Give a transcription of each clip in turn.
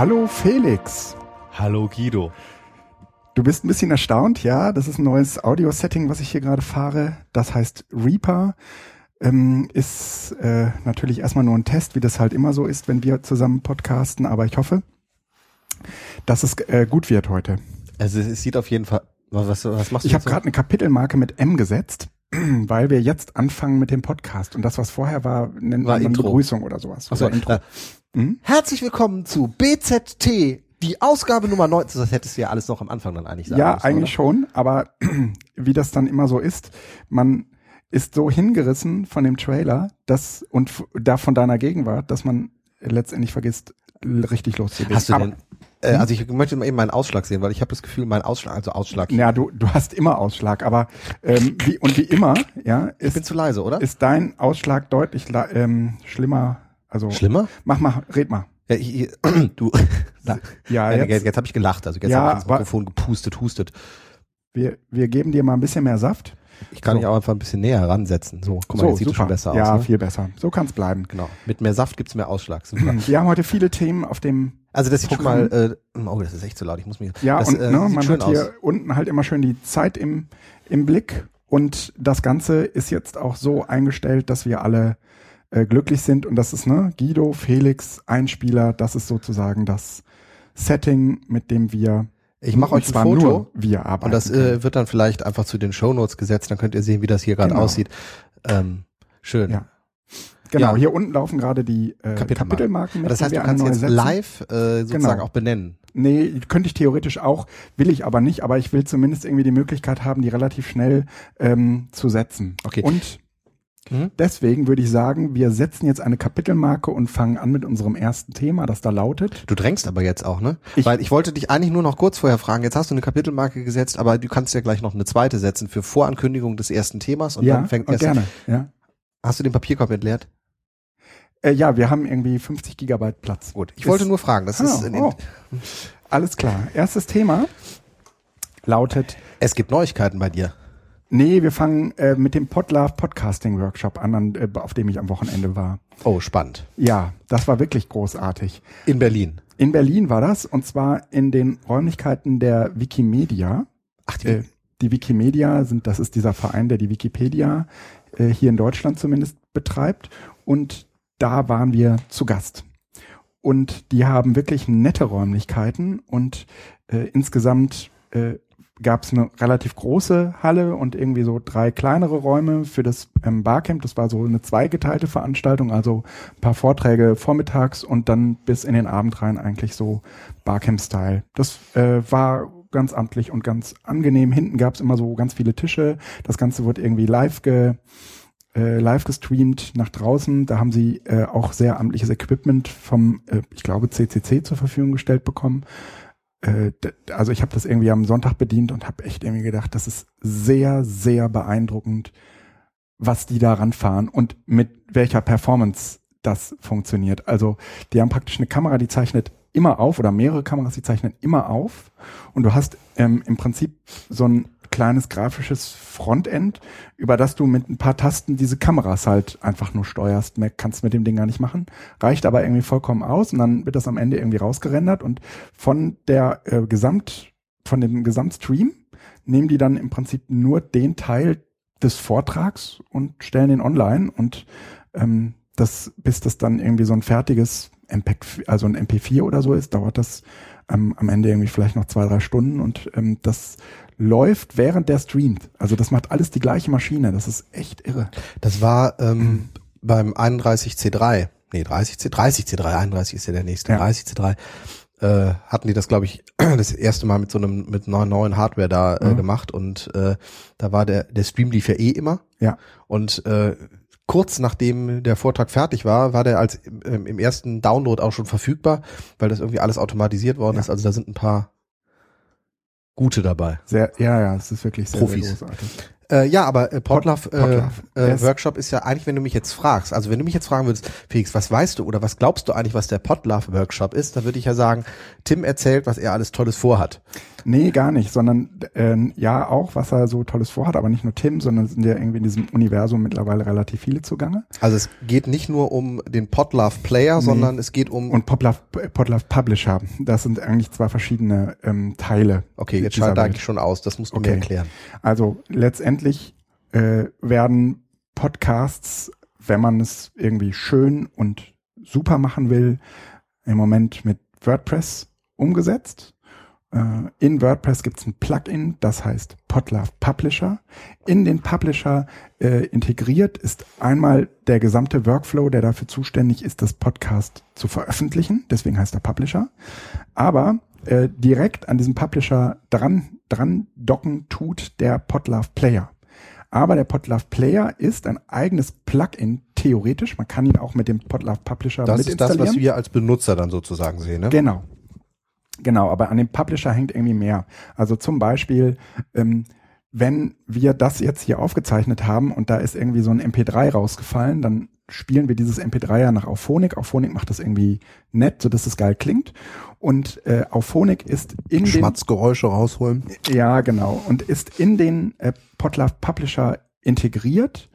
Hallo Felix. Hallo Guido. Du bist ein bisschen erstaunt, ja. Das ist ein neues Audio-Setting, was ich hier gerade fahre. Das heißt Reaper. Ähm, ist äh, natürlich erstmal nur ein Test, wie das halt immer so ist, wenn wir zusammen podcasten. Aber ich hoffe, dass es äh, gut wird heute. Also es sieht auf jeden Fall. Was, was machst du? Ich habe gerade eine Kapitelmarke mit M gesetzt, weil wir jetzt anfangen mit dem Podcast. Und das, was vorher war, nennt War man Intro. Begrüßung oder sowas. Oder Intro. äh, Hm? Herzlich willkommen zu BZT, die Ausgabe Nummer 19. Das hättest du ja alles noch am Anfang dann eigentlich sagen Ja, müssen, eigentlich schon, aber wie das dann immer so ist, man ist so hingerissen von dem Trailer dass, und da von deiner Gegenwart, dass man letztendlich vergisst, richtig oder? loszulegen. Hast du aber, denn? Äh, also ich möchte mal eben meinen Ausschlag sehen, weil ich habe das Gefühl, mein Ausschlag, also Ausschlag. Ja, du, du hast immer Ausschlag, aber ähm, wie, und wie immer, ja, ich bin ist, zu leise, oder? ist dein Ausschlag deutlich ähm, schlimmer. Also Schlimmer? mach mal, red mal. Ja, ich, ich, du. Ja, Ja, jetzt, jetzt jetzt habe ich gelacht. Also jetzt Ja, habe ich ins aber- Mikrofon gepustet, hustet. wir, wir geben dir mal ein bisschen mehr Saft. Ich kann So. dich auch einfach ein bisschen näher ransetzen. So, guck mal, jetzt sieht es schon besser ja, aus. Ne? viel besser. So kann's bleiben. Genau. Mit mehr Saft gibt's mehr Ausschlag. Super. Wir haben heute viele Themen auf dem Also das sieht schon Programm. mal, äh, oh, das ist echt zu laut. Ich muss mich. Ja, das, und äh, ne, man hat hier aus. unten halt immer schön die Zeit im, im Blick und das Ganze ist jetzt auch so eingestellt, dass wir alle äh, glücklich sind und das ist ne Guido, Felix, Einspieler, das ist sozusagen das Setting, mit dem wir Ich mache euch ein zwar Foto nur wir arbeiten. und das äh, wird dann vielleicht einfach zu den Shownotes gesetzt. Dann könnt ihr sehen, wie das hier gerade Genau. aussieht. Ähm, schön. Ja. Genau, ja. hier unten laufen gerade die äh, Kapitelmarken. Kapitelmarken. Das heißt, du kannst jetzt setzen. live äh, sozusagen Genau. auch benennen. Nee, könnte ich theoretisch auch, will ich aber nicht, aber ich will zumindest irgendwie die Möglichkeit haben, die relativ schnell ähm, zu setzen. Okay. Und Mhm. deswegen würde ich sagen, wir setzen jetzt eine Kapitelmarke und fangen an mit unserem ersten Thema, das da lautet. Du drängst aber jetzt auch, ne? Ich- Weil ich wollte dich eigentlich nur noch kurz vorher fragen. Jetzt hast du eine Kapitelmarke gesetzt, aber du kannst ja gleich noch eine zweite setzen für Vorankündigung des ersten Themas und ja, dann fängt und erst. gerne. Ja. Hast du den Papierkorb entleert? Äh, ja, wir haben irgendwie 50 Gigabyte Platz. Gut. Ich Ist- wollte nur fragen. Das Ah, ist in, oh. Alles klar. Erstes Thema lautet es gibt Neuigkeiten bei dir. Nee, wir fangen äh, mit dem Podlove Podcasting Workshop an, an äh, auf dem ich am Wochenende war. Oh, spannend. Ja, das war wirklich großartig. In Berlin. In Berlin war das und zwar in den Räumlichkeiten der Wikimedia. Ach, die, Äh, die Wikimedia sind, das ist dieser Verein, der die Wikipedia äh, hier in Deutschland zumindest betreibt und da waren wir zu Gast. Und die haben wirklich nette Räumlichkeiten und äh, insgesamt äh, gab es eine relativ große Halle und irgendwie so drei kleinere Räume für das ähm, Barcamp. Das war so eine zweigeteilte Veranstaltung, also ein paar Vorträge vormittags und dann bis in den Abend rein eigentlich so Barcamp-Style. Das äh, war ganz amtlich und ganz angenehm. Hinten gab es immer so ganz viele Tische. Das Ganze wurde irgendwie live ge äh, live gestreamt nach draußen. Da haben sie äh, auch sehr amtliches Equipment vom, äh, ich glaube, CCC zur Verfügung gestellt bekommen. Äh, also ich habe das irgendwie am Sonntag bedient und habe echt irgendwie gedacht, das ist sehr, sehr beeindruckend, was die da ranfahren und mit welcher Performance das funktioniert. Also die haben praktisch eine Kamera, die zeichnet immer auf oder mehrere Kameras, die zeichnen immer auf und du hast ähm, im Prinzip so ein kleines grafisches Frontend, über das du mit ein paar Tasten diese Kameras halt einfach nur steuerst. Mehr kannst du mit dem Ding gar nicht machen. Reicht aber irgendwie vollkommen aus und dann wird das am Ende irgendwie rausgerendert und von der äh, Gesamt, von dem Gesamtstream nehmen die dann im Prinzip nur den Teil des Vortrags und stellen den online und ähm, das, bis das dann irgendwie so ein fertiges MP, also ein MP4 oder so ist, dauert das ähm, am Ende irgendwie vielleicht noch zwei, drei Stunden und ähm, das läuft während der streamt. Also das macht alles die gleiche Maschine. Das ist echt irre. das war ähm, beim 31C3. Nee, 30C, 30C3, 31 ist ja der nächste. Ja. 30C3 äh, hatten die das, glaube ich, das erste Mal mit so einem mit einer neuen Hardware da äh, Mhm. gemacht und äh, da war der der Stream lief ja eh immer Ja. und äh, kurz nachdem der Vortrag fertig war, war der als im, im ersten Download auch schon verfügbar, weil das irgendwie alles automatisiert worden Ja. ist. Also da sind ein paar gute dabei. Sehr, ja, ja, es ist wirklich sehr, Profis. sehr großartig. Äh, ja, aber äh, Podlove. äh, äh, Workshop ist ja eigentlich, wenn du mich jetzt fragst, also wenn du mich jetzt fragen würdest, Felix, was weißt du oder was glaubst du eigentlich, was der Podlove Workshop ist, dann würde ich ja sagen, Tim erzählt, was er alles Tolles vorhat. Nee, gar nicht, sondern äh, ja auch, was er so Tolles vorhat, aber nicht nur Tim, sondern es sind ja irgendwie in diesem Universum mittlerweile relativ viele zugange. Also es geht nicht nur um den Podlove Player, sondern es geht um Und Podlove, Podlove Publisher, das sind eigentlich zwei verschiedene ähm, Teile. Okay, jetzt schalte eigentlich schon aus, das musst du Okay. mir erklären. Also letztendlich äh, werden Podcasts, wenn man es irgendwie schön und super machen will, im Moment mit WordPress umgesetzt. Äh, in WordPress gibt es ein Plugin, das heißt Podlove Publisher. In den Publisher äh, integriert ist einmal der gesamte Workflow, der dafür zuständig ist, das Podcast zu veröffentlichen. Deswegen heißt er Publisher. Aber äh, direkt an diesem Publisher dran, dran docken tut der Podlove Player. Aber der Podlove Player ist ein eigenes Plugin, theoretisch. Man kann ihn auch mit dem Podlove Publisher Das mit ist das, was wir als Benutzer dann sozusagen sehen, ne? Genau. Genau, aber an dem Publisher hängt irgendwie mehr. Also zum Beispiel, ähm, wenn wir das jetzt hier aufgezeichnet haben und da ist irgendwie so ein MP3 rausgefallen, dann spielen wir dieses MP3 ja nach Auphonic. Auphonic macht das irgendwie nett, sodass es geil klingt. Und äh, Auphonic ist in den Schmatzgeräusche rausholen. ja, genau. Und ist in den äh, Podlove Publisher integriert.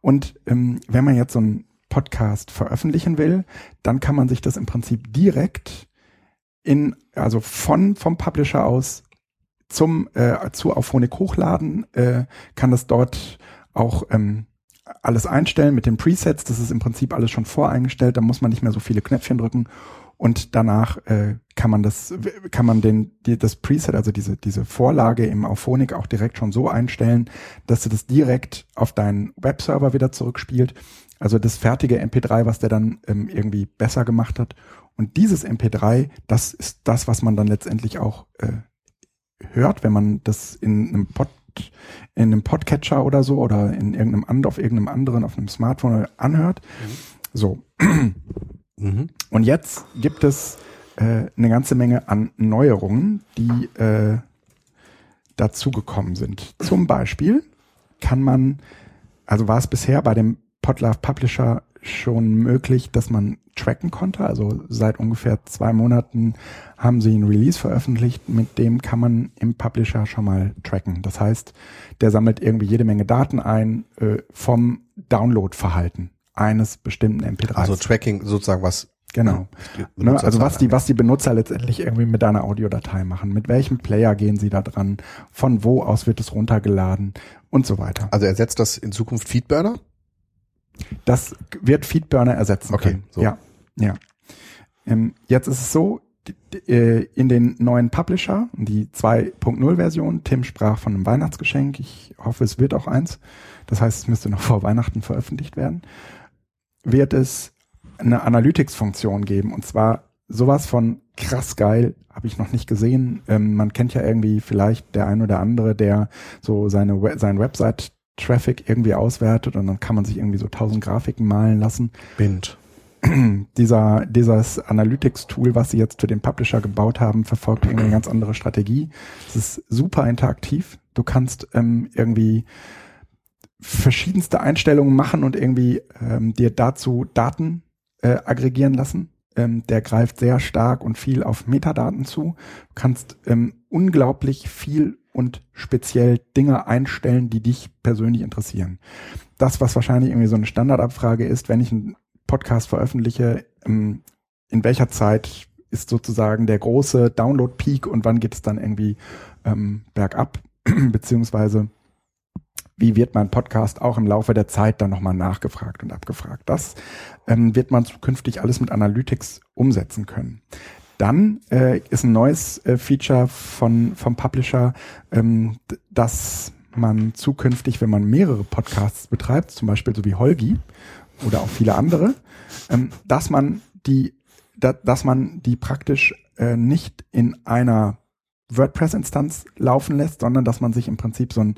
Und ähm, wenn man jetzt so einen Podcast veröffentlichen will, dann kann man sich das im Prinzip direkt in, also von, vom Publisher aus zum, äh, zu Auphonic hochladen, äh, kann das dort auch ähm, alles einstellen mit den Presets. Das ist im Prinzip alles schon voreingestellt. Da muss man nicht mehr so viele Knöpfchen drücken. Und danach äh, kann man das, kann man den, die, das Preset, also diese, diese Vorlage im Auphonic auch direkt schon so einstellen, dass du das direkt auf deinen Webserver wieder zurückspielt. Also das fertige MP3, was der dann ähm, irgendwie besser gemacht hat. Und dieses MP3, das ist das, was man dann letztendlich auch äh, hört, wenn man das in einem Pod, in einem Podcatcher oder so oder in irgendeinem and auf irgendeinem anderen, auf einem Smartphone anhört. So. Mhm. Und jetzt gibt es äh, eine ganze Menge an Neuerungen, die äh, dazugekommen sind. Zum Beispiel kann man, also war es bisher bei dem Podlove Publisher schon möglich, dass man tracken konnte. Also seit ungefähr zwei Monaten haben sie ein Release veröffentlicht, mit dem kann man im Publisher schon mal tracken. Das heißt, der sammelt irgendwie jede Menge Daten ein äh, vom Downloadverhalten eines bestimmten MP3s. Also Tracking sozusagen was. Genau. Ne, also was die, was die Benutzer letztendlich irgendwie mit deiner Audiodatei machen. Mit welchem Player gehen sie da dran? Von wo aus wird es runtergeladen? Und so weiter. Also ersetzt das in Zukunft Feedburner? Das wird Feedburner ersetzen Okay, können. so. Ja, ja. Ähm, jetzt ist es so, äh, in den neuen Publisher, die 2.0 Version, Tim sprach von einem Weihnachtsgeschenk. Ich hoffe, es wird auch eins. Das heißt, es müsste noch vor Weihnachten veröffentlicht werden. Wird es eine Analytics-Funktion geben und zwar sowas von krass geil, habe ich noch nicht gesehen. Ähm, man kennt ja irgendwie vielleicht der ein oder andere, der so seine We seinen Website-Traffic irgendwie auswertet und dann kann man sich irgendwie so tausend Grafiken malen lassen. Bind. Dieser, dieses Analytics-Tool, was sie jetzt für den Publisher gebaut haben, verfolgt irgendwie eine ganz andere Strategie. Es ist super interaktiv. Du kannst ähm, irgendwie verschiedenste Einstellungen machen und irgendwie ähm, dir dazu Daten äh, aggregieren lassen. Ähm, der greift sehr stark und viel auf Metadaten zu. Du kannst ähm, unglaublich viel und speziell Dinge einstellen, die dich persönlich interessieren. Das, was wahrscheinlich irgendwie so eine Standardabfrage ist, wenn ich einen Podcast veröffentliche, ähm, in welcher Zeit ist sozusagen der große Download-Peak und wann geht es dann irgendwie ähm, bergab, beziehungsweise wie wird mein Podcast auch im Laufe der Zeit dann nochmal nachgefragt und abgefragt. Das ähm, wird man zukünftig alles mit Analytics umsetzen können. Dann äh, ist ein neues äh, Feature von, vom Publisher, ähm, dass man zukünftig, wenn man mehrere Podcasts betreibt, zum Beispiel so wie Holgi oder auch viele andere, ähm, dass man die, da, dass man die praktisch äh, nicht in einer WordPress-Instanz laufen lässt, sondern dass man sich im Prinzip so ein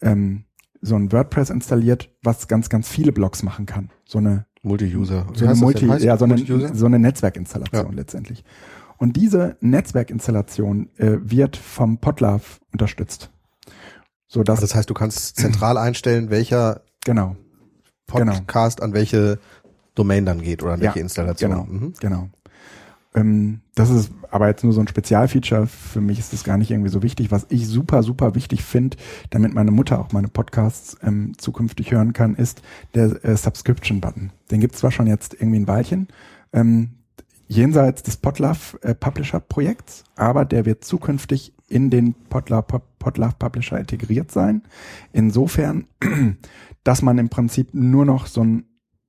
ähm, so ein WordPress installiert, was ganz, ganz viele Blogs machen kann. So eine, Multi-User. so eine Multi, ja, so eine, so eine Netzwerkinstallation Ja. letztendlich. Und diese Netzwerkinstallation äh, wird vom Podlove unterstützt. So dass, Also das heißt, du kannst zentral einstellen, welcher genau, Podcast an welche Domain dann geht oder an Ja, welche Installation. genau, Mhm. genau. Ähm, das ist aber jetzt nur so ein Spezialfeature. Für mich ist das gar nicht irgendwie so wichtig. Was ich super, super wichtig finde, damit meine Mutter auch meine Podcasts ähm, zukünftig hören kann, ist der äh, Subscription-Button. Den gibt's zwar schon jetzt irgendwie ein Weilchen, ähm, jenseits des Podlove äh, aber der wird zukünftig in den Podlove, Podlove Publisher integriert sein. Insofern, dass man im Prinzip nur noch so ein,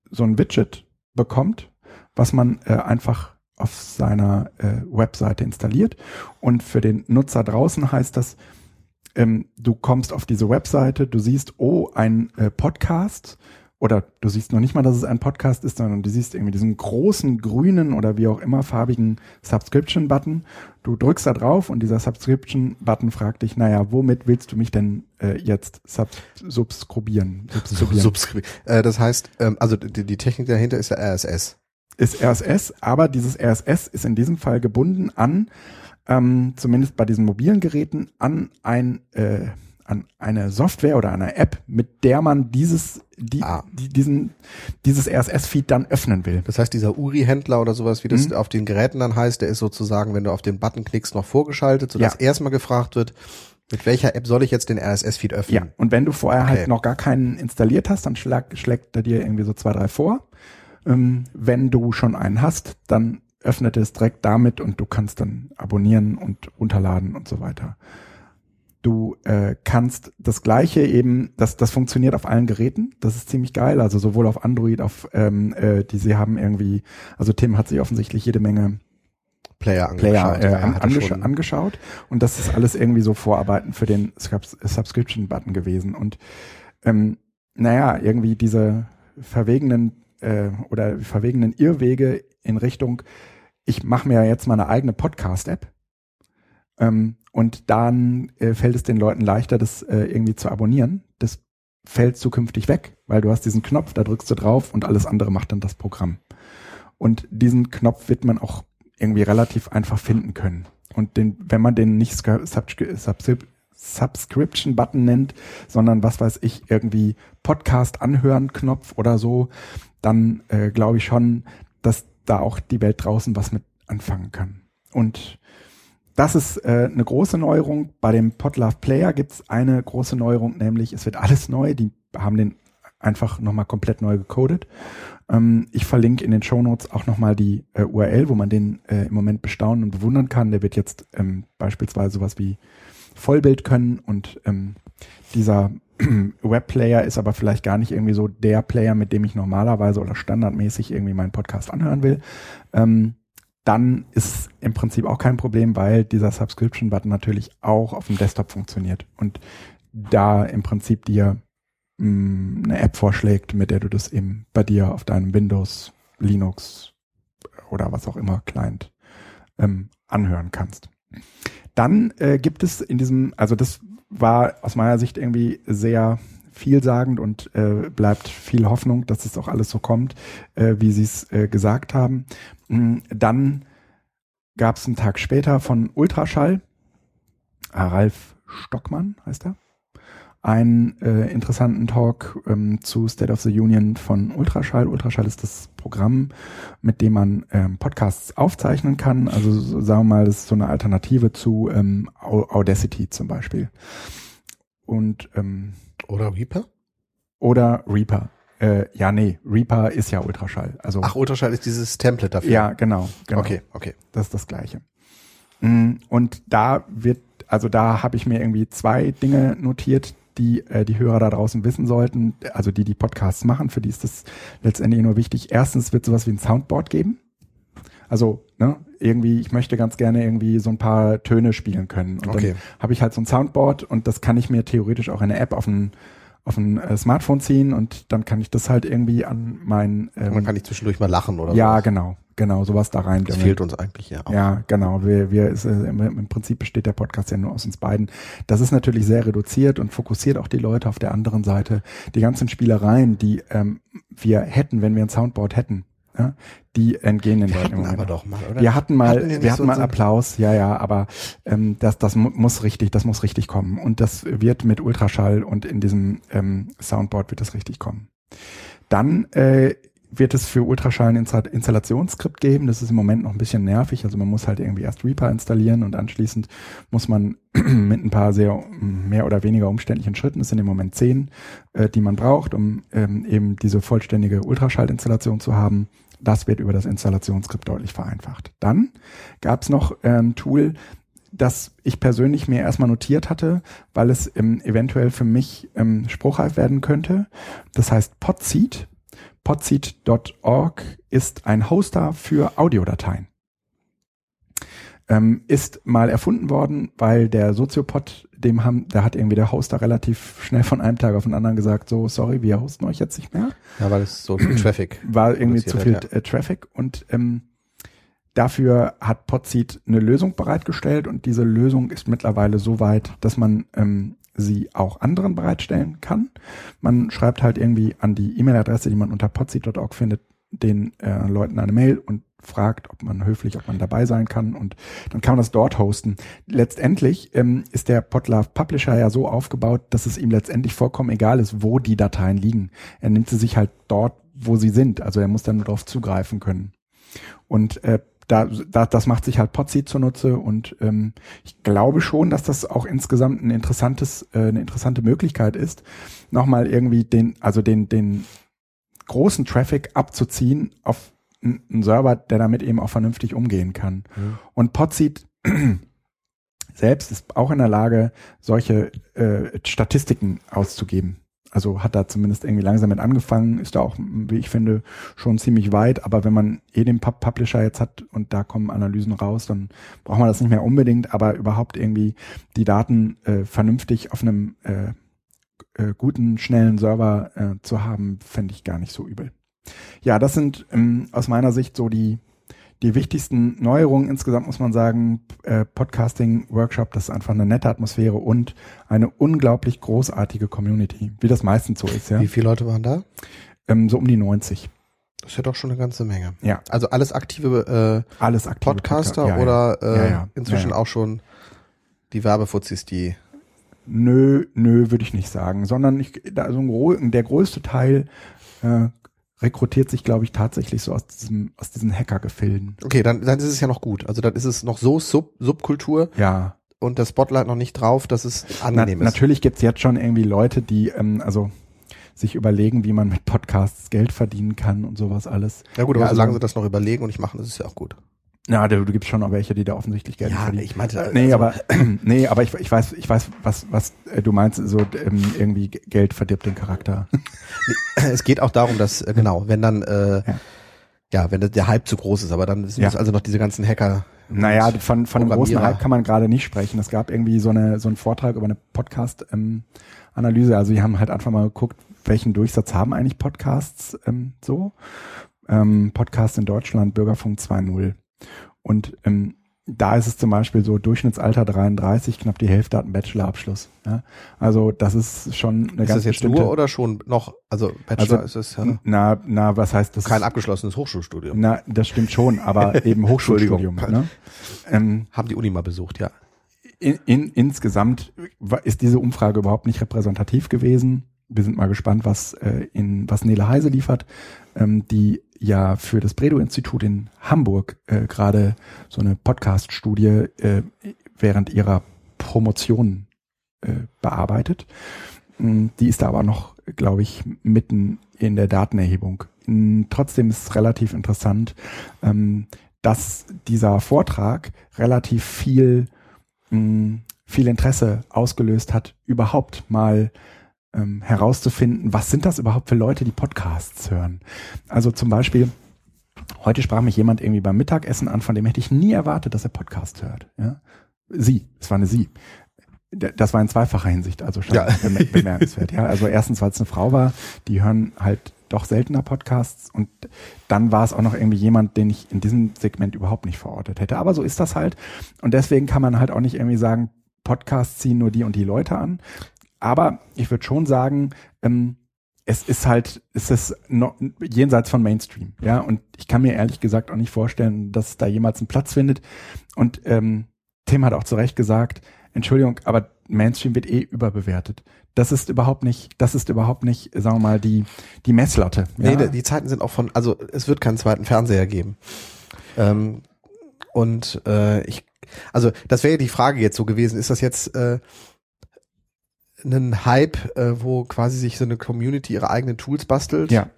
so ein Widget bekommt, was man äh, einfach auf seiner äh, Webseite installiert. Und für den Nutzer draußen heißt das, ähm, du kommst auf diese Webseite, du siehst, oh, ein äh, Podcast oder du siehst noch nicht mal, dass es ein Podcast ist, sondern du siehst irgendwie diesen großen grünen oder wie auch immer farbigen Subscription-Button. Du drückst da drauf und dieser Subscription-Button fragt dich, naja, womit willst du mich denn äh, jetzt sub subskribieren? subskribieren? Subskri äh, das heißt, ähm, also die, die Technik dahinter ist ja RSS. Ist RSS, aber dieses RSS ist in diesem Fall gebunden an, ähm, zumindest bei diesen mobilen Geräten, an ein äh, an eine Software oder eine App, mit der man dieses die, Ah. die, diesen dieses RSS-Feed dann öffnen will. Das heißt, dieser URI-Händler oder sowas, wie das Mhm. auf den Geräten dann heißt, der ist sozusagen, wenn du auf den Button klickst, noch vorgeschaltet, sodass Ja. erstmal gefragt wird, mit welcher App soll ich jetzt den RSS-Feed öffnen? Ja, und wenn du vorher Okay. halt noch gar keinen installiert hast, dann schlag, schlägt er dir irgendwie so zwei, drei vor. Ähm, wenn du schon einen hast, dann öffnet es direkt damit und du kannst dann abonnieren und runterladen und so weiter. Du äh, kannst das gleiche eben, das, das funktioniert auf allen Geräten. Das ist ziemlich geil. Also sowohl auf Android, auf ähm, äh, die sie haben irgendwie, also Tim hat sich offensichtlich jede Menge Player Player angeschaut. äh, Ja, an, angesch schon- angeschaut und das ist alles irgendwie so Vorarbeiten für den Subs Subscription-Button gewesen. Und ähm, naja, irgendwie diese verwegenen äh, oder verwegenen Irrwege in Richtung, ich mache mir jetzt mal eine eigene Podcast-App ähm, und dann äh, fällt es den Leuten leichter, das äh, irgendwie zu abonnieren. Das fällt zukünftig weg, weil du hast diesen Knopf, da drückst du drauf und alles andere macht dann das Programm. Und diesen Knopf wird man auch irgendwie relativ einfach finden können. Und den, wenn man den nicht Sc- Subscri- Subscrip- Subscription-Button nennt, sondern was weiß ich, irgendwie Podcast anhören Knopf oder so, dann äh, glaube ich schon, dass da auch die Welt draußen was mit anfangen kann. Und das ist äh, eine große Neuerung. Bei dem Podlove Player gibt es eine große Neuerung, nämlich es wird alles neu. Die haben den einfach nochmal komplett neu gecodet. Ähm, ich verlinke in den Shownotes auch nochmal die äh, URL, wo man den äh, im Moment bestaunen und bewundern kann. Der wird jetzt ähm, beispielsweise sowas wie Vollbild können und ähm, dieser Webplayer ist aber vielleicht gar nicht irgendwie so der Player, mit dem ich normalerweise oder standardmäßig irgendwie meinen Podcast anhören will. Ähm, dann ist im Prinzip auch kein Problem, weil dieser Subscription-Button natürlich auch auf dem Desktop funktioniert und da im Prinzip dir mh, eine App vorschlägt, mit der du das eben bei dir auf deinem Windows, Linux oder was auch immer Client ähm, anhören kannst. Dann äh, gibt es in diesem, also das war aus meiner Sicht irgendwie sehr vielsagend und äh, bleibt viel Hoffnung, dass es auch alles so kommt, äh, wie sie es äh, gesagt haben. Mm, Dann gab es einen Tag später von Ultraschall, äh, Ralf Stockmann heißt er, einen äh, interessanten Talk ähm, zu State of the Union von Ultraschall. Ultraschall ist das Programm, mit dem man ähm, Podcasts aufzeichnen kann. Also so, sagen wir mal, das ist so eine Alternative zu ähm, Au- Audacity zum Beispiel. Und ähm, Oder Reaper? oder Reaper. Äh, ja, nee, Reaper ist ja Ultraschall. Also Ach, Ultraschall ist dieses Template dafür. ja, genau, genau. Okay, okay. Das ist das Gleiche. Mm, Und da wird, also da habe ich mir irgendwie zwei Dinge notiert, die äh, die Hörer da draußen wissen sollten, also die die Podcasts machen, für die ist das letztendlich nur wichtig. Erstens wird sowas wie ein Soundboard geben. Also, ne, irgendwie, ich möchte ganz gerne irgendwie so ein paar Töne spielen können. Und Okay. dann habe ich halt so ein Soundboard und das kann ich mir theoretisch auch in eine App auf ein, auf ein äh, Smartphone ziehen und dann kann ich das halt irgendwie an mein ähm, Man kann nicht zwischendurch mal lachen oder ja, sowas. genau, genau, sowas da rein. Das fehlt uns eigentlich ja auch. Ja, genau. Wir, wir, ist, im, Prinzip besteht der Podcast ja nur aus uns beiden. Das ist natürlich sehr reduziert und fokussiert auch die Leute auf der anderen Seite. Die ganzen Spielereien, die ähm, wir hätten, wenn wir ein Soundboard hätten, Ja, die entgehen den Leuten im hatten aber doch mal, oder? Wir hatten mal, Hatten wir wir hatten so mal Applaus, ja, ja, aber ähm, das, das mu- muss richtig, das muss richtig kommen. Und das wird mit Ultraschall und in diesem ähm, Soundboard wird das richtig kommen. Dann äh, wird es für Ultraschall ein Insta- Installationsskript geben. Das ist im Moment noch ein bisschen nervig. Also man muss halt irgendwie erst Reaper installieren und anschließend muss man mit ein paar sehr mehr oder weniger umständlichen Schritten, es sind im Moment zehn, äh, die man braucht, um ähm, eben diese vollständige Ultraschallinstallation zu haben. Das wird über das Installationsskript deutlich vereinfacht. Dann gab es noch äh, ein Tool, das ich persönlich mir erstmal notiert hatte, weil es ähm, eventuell für mich ähm, spruchreif werden könnte. Das heißt Podseed. Podseed.org ist ein Hoster für Audiodateien. Ähm, ist mal erfunden worden, weil der Soziopod, dem haben, da hat irgendwie der Hoster relativ schnell von einem Tag auf den anderen gesagt, so, sorry, wir hosten euch jetzt nicht mehr Ja, weil es so viel Traffic. war irgendwie zu viel produziert äh, Traffic und ähm, dafür hat Podseed eine Lösung bereitgestellt und diese Lösung ist mittlerweile so weit, dass man ähm, sie auch anderen bereitstellen kann. Man schreibt halt irgendwie an die E-Mail-Adresse, die man unter podseed.org findet, den äh, Leuten eine Mail und fragt, ob man höflich, ob man dabei sein kann und dann kann man das dort hosten. Letztendlich ähm, ist der Podlove Publisher ja so aufgebaut, dass es ihm letztendlich vollkommen egal ist, wo die Dateien liegen. Er nimmt sie sich halt dort, wo sie sind. Also er muss dann nur darauf zugreifen können. Und äh, da, da, das macht sich halt Podseed zunutze und ähm, ich glaube schon, dass das auch insgesamt ein interessantes, äh, eine interessante Möglichkeit ist, nochmal irgendwie den, also den, den großen Traffic abzuziehen auf einen Server, der damit eben auch vernünftig umgehen kann. Mhm. Und Podseed selbst ist auch in der Lage, solche äh, Statistiken auszugeben. Also hat da zumindest irgendwie langsam mit angefangen, ist da auch, wie ich finde, schon ziemlich weit. Aber wenn man eh den Pub Publisher jetzt hat und da kommen Analysen raus, dann braucht man das nicht mehr unbedingt. Aber überhaupt irgendwie die Daten äh, vernünftig auf einem äh, äh, guten, schnellen Server äh, zu haben, fände ich gar nicht so übel. Ja, das sind ähm, aus meiner Sicht so die, die wichtigsten Neuerungen. Insgesamt muss man sagen, äh, Podcasting-Workshop, das ist einfach eine nette Atmosphäre und eine unglaublich großartige Community, wie das meistens so ist, ja. Wie viele Leute waren da? Ähm, so um die 90. Das ist ja doch schon eine ganze Menge. Ja, Also alles aktive äh, alles aktive Podcaster Podca- ja, oder Ja. Äh, Ja, inzwischen auch schon die Werbefuzis, die Nö, nö, würde ich nicht sagen, sondern ich, da so ein, gro- der größte Teil äh, rekrutiert sich, glaube ich, tatsächlich so aus diesem, aus diesen Hacker-Gefilden. Okay, dann, dann ist es ja noch gut. Also dann ist es noch so Sub Subkultur Ja, und das Spotlight noch nicht drauf, dass es Na, angenehm ist. natürlich gibt's jetzt schon irgendwie Leute, die ähm, also sich überlegen, wie man mit Podcasts Geld verdienen kann und sowas alles. Ja gut, aber Ja, also- solange sie das noch überlegen und nicht machen, ist es ja auch gut. Ja, du, du gibst schon auch welche, die da offensichtlich Geld verdienen. ich meinte, Nee, also- aber nee, aber ich, ich weiß, ich weiß, was was äh, du meinst. So ähm, irgendwie Geld verdirbt den Charakter. es geht auch darum, dass, äh, genau, wenn dann, äh, Ja. ja. wenn der Hype zu groß ist, aber dann sind Ja. es also noch diese ganzen Hacker. Naja, von, von einem großen. Hype kann man gerade nicht sprechen. Es gab irgendwie so eine so einen Vortrag über eine Podcast-Analyse. also die haben halt einfach mal geguckt, welchen Durchsatz haben eigentlich Podcasts ähm, so. Ähm, Podcast in Deutschland, Bürgerfunk 2.0. Und ähm, da ist es zum Beispiel so Durchschnittsalter 33, knapp die Hälfte hat einen Bachelorabschluss. Ja? Also das ist schon eine ist ganz das jetzt nur oder schon noch, also Bachelor Also, ist es ja Na, na, was heißt das? kein abgeschlossenes Hochschulstudium. Na, das stimmt schon, aber eben Hochschulstudium. Ne? Ähm, Haben die Uni mal besucht, ja. in, in, insgesamt ist diese Umfrage überhaupt nicht repräsentativ gewesen. Wir sind mal gespannt, was äh, in was Nele Heise liefert, ähm, die ja für das Bredow-Institut in Hamburg äh, gerade so eine Podcast-Studie äh, während ihrer Promotion äh, bearbeitet. Mm, Die ist da aber noch, glaube ich, mitten in der Datenerhebung. Mm, Trotzdem ist es relativ interessant, ähm, dass dieser Vortrag relativ viel mh, viel Interesse ausgelöst hat, überhaupt mal ähm, herauszufinden, was sind das überhaupt für Leute, die Podcasts hören. Also zum Beispiel, heute sprach mich jemand irgendwie beim Mittagessen an, von dem hätte ich nie erwartet, dass er Podcast hört. Ja? Sie, es war eine Sie. Das war in zweifacher Hinsicht, also schon Ja. beme- bemerkenswert. Ja, also erstens, weil es eine Frau war, die hören halt doch seltener Podcasts und dann war es auch noch irgendwie jemand, den ich in diesem Segment überhaupt nicht verortet hätte. Aber so ist das halt. Und deswegen kann man halt auch nicht irgendwie sagen, Podcasts ziehen nur die und die Leute an. Aber ich würde schon sagen, ähm, es ist halt, es ist noch jenseits von Mainstream, ja. Und ich kann mir ehrlich gesagt auch nicht vorstellen, dass da jemals einen Platz findet. Und ähm, Tim hat auch zu Recht gesagt, Entschuldigung, aber Mainstream wird eh überbewertet. Das ist überhaupt nicht, das ist überhaupt nicht, sagen wir mal, die, die Messlatte. Ja? Nee, die Zeiten sind auch von, also es wird keinen zweiten Fernseher geben. Ähm, und äh, ich, also das wäre ja die Frage jetzt so gewesen, ist das jetzt äh, ein Hype, äh, wo quasi sich so eine Community ihre eigenen Tools bastelt? Ja.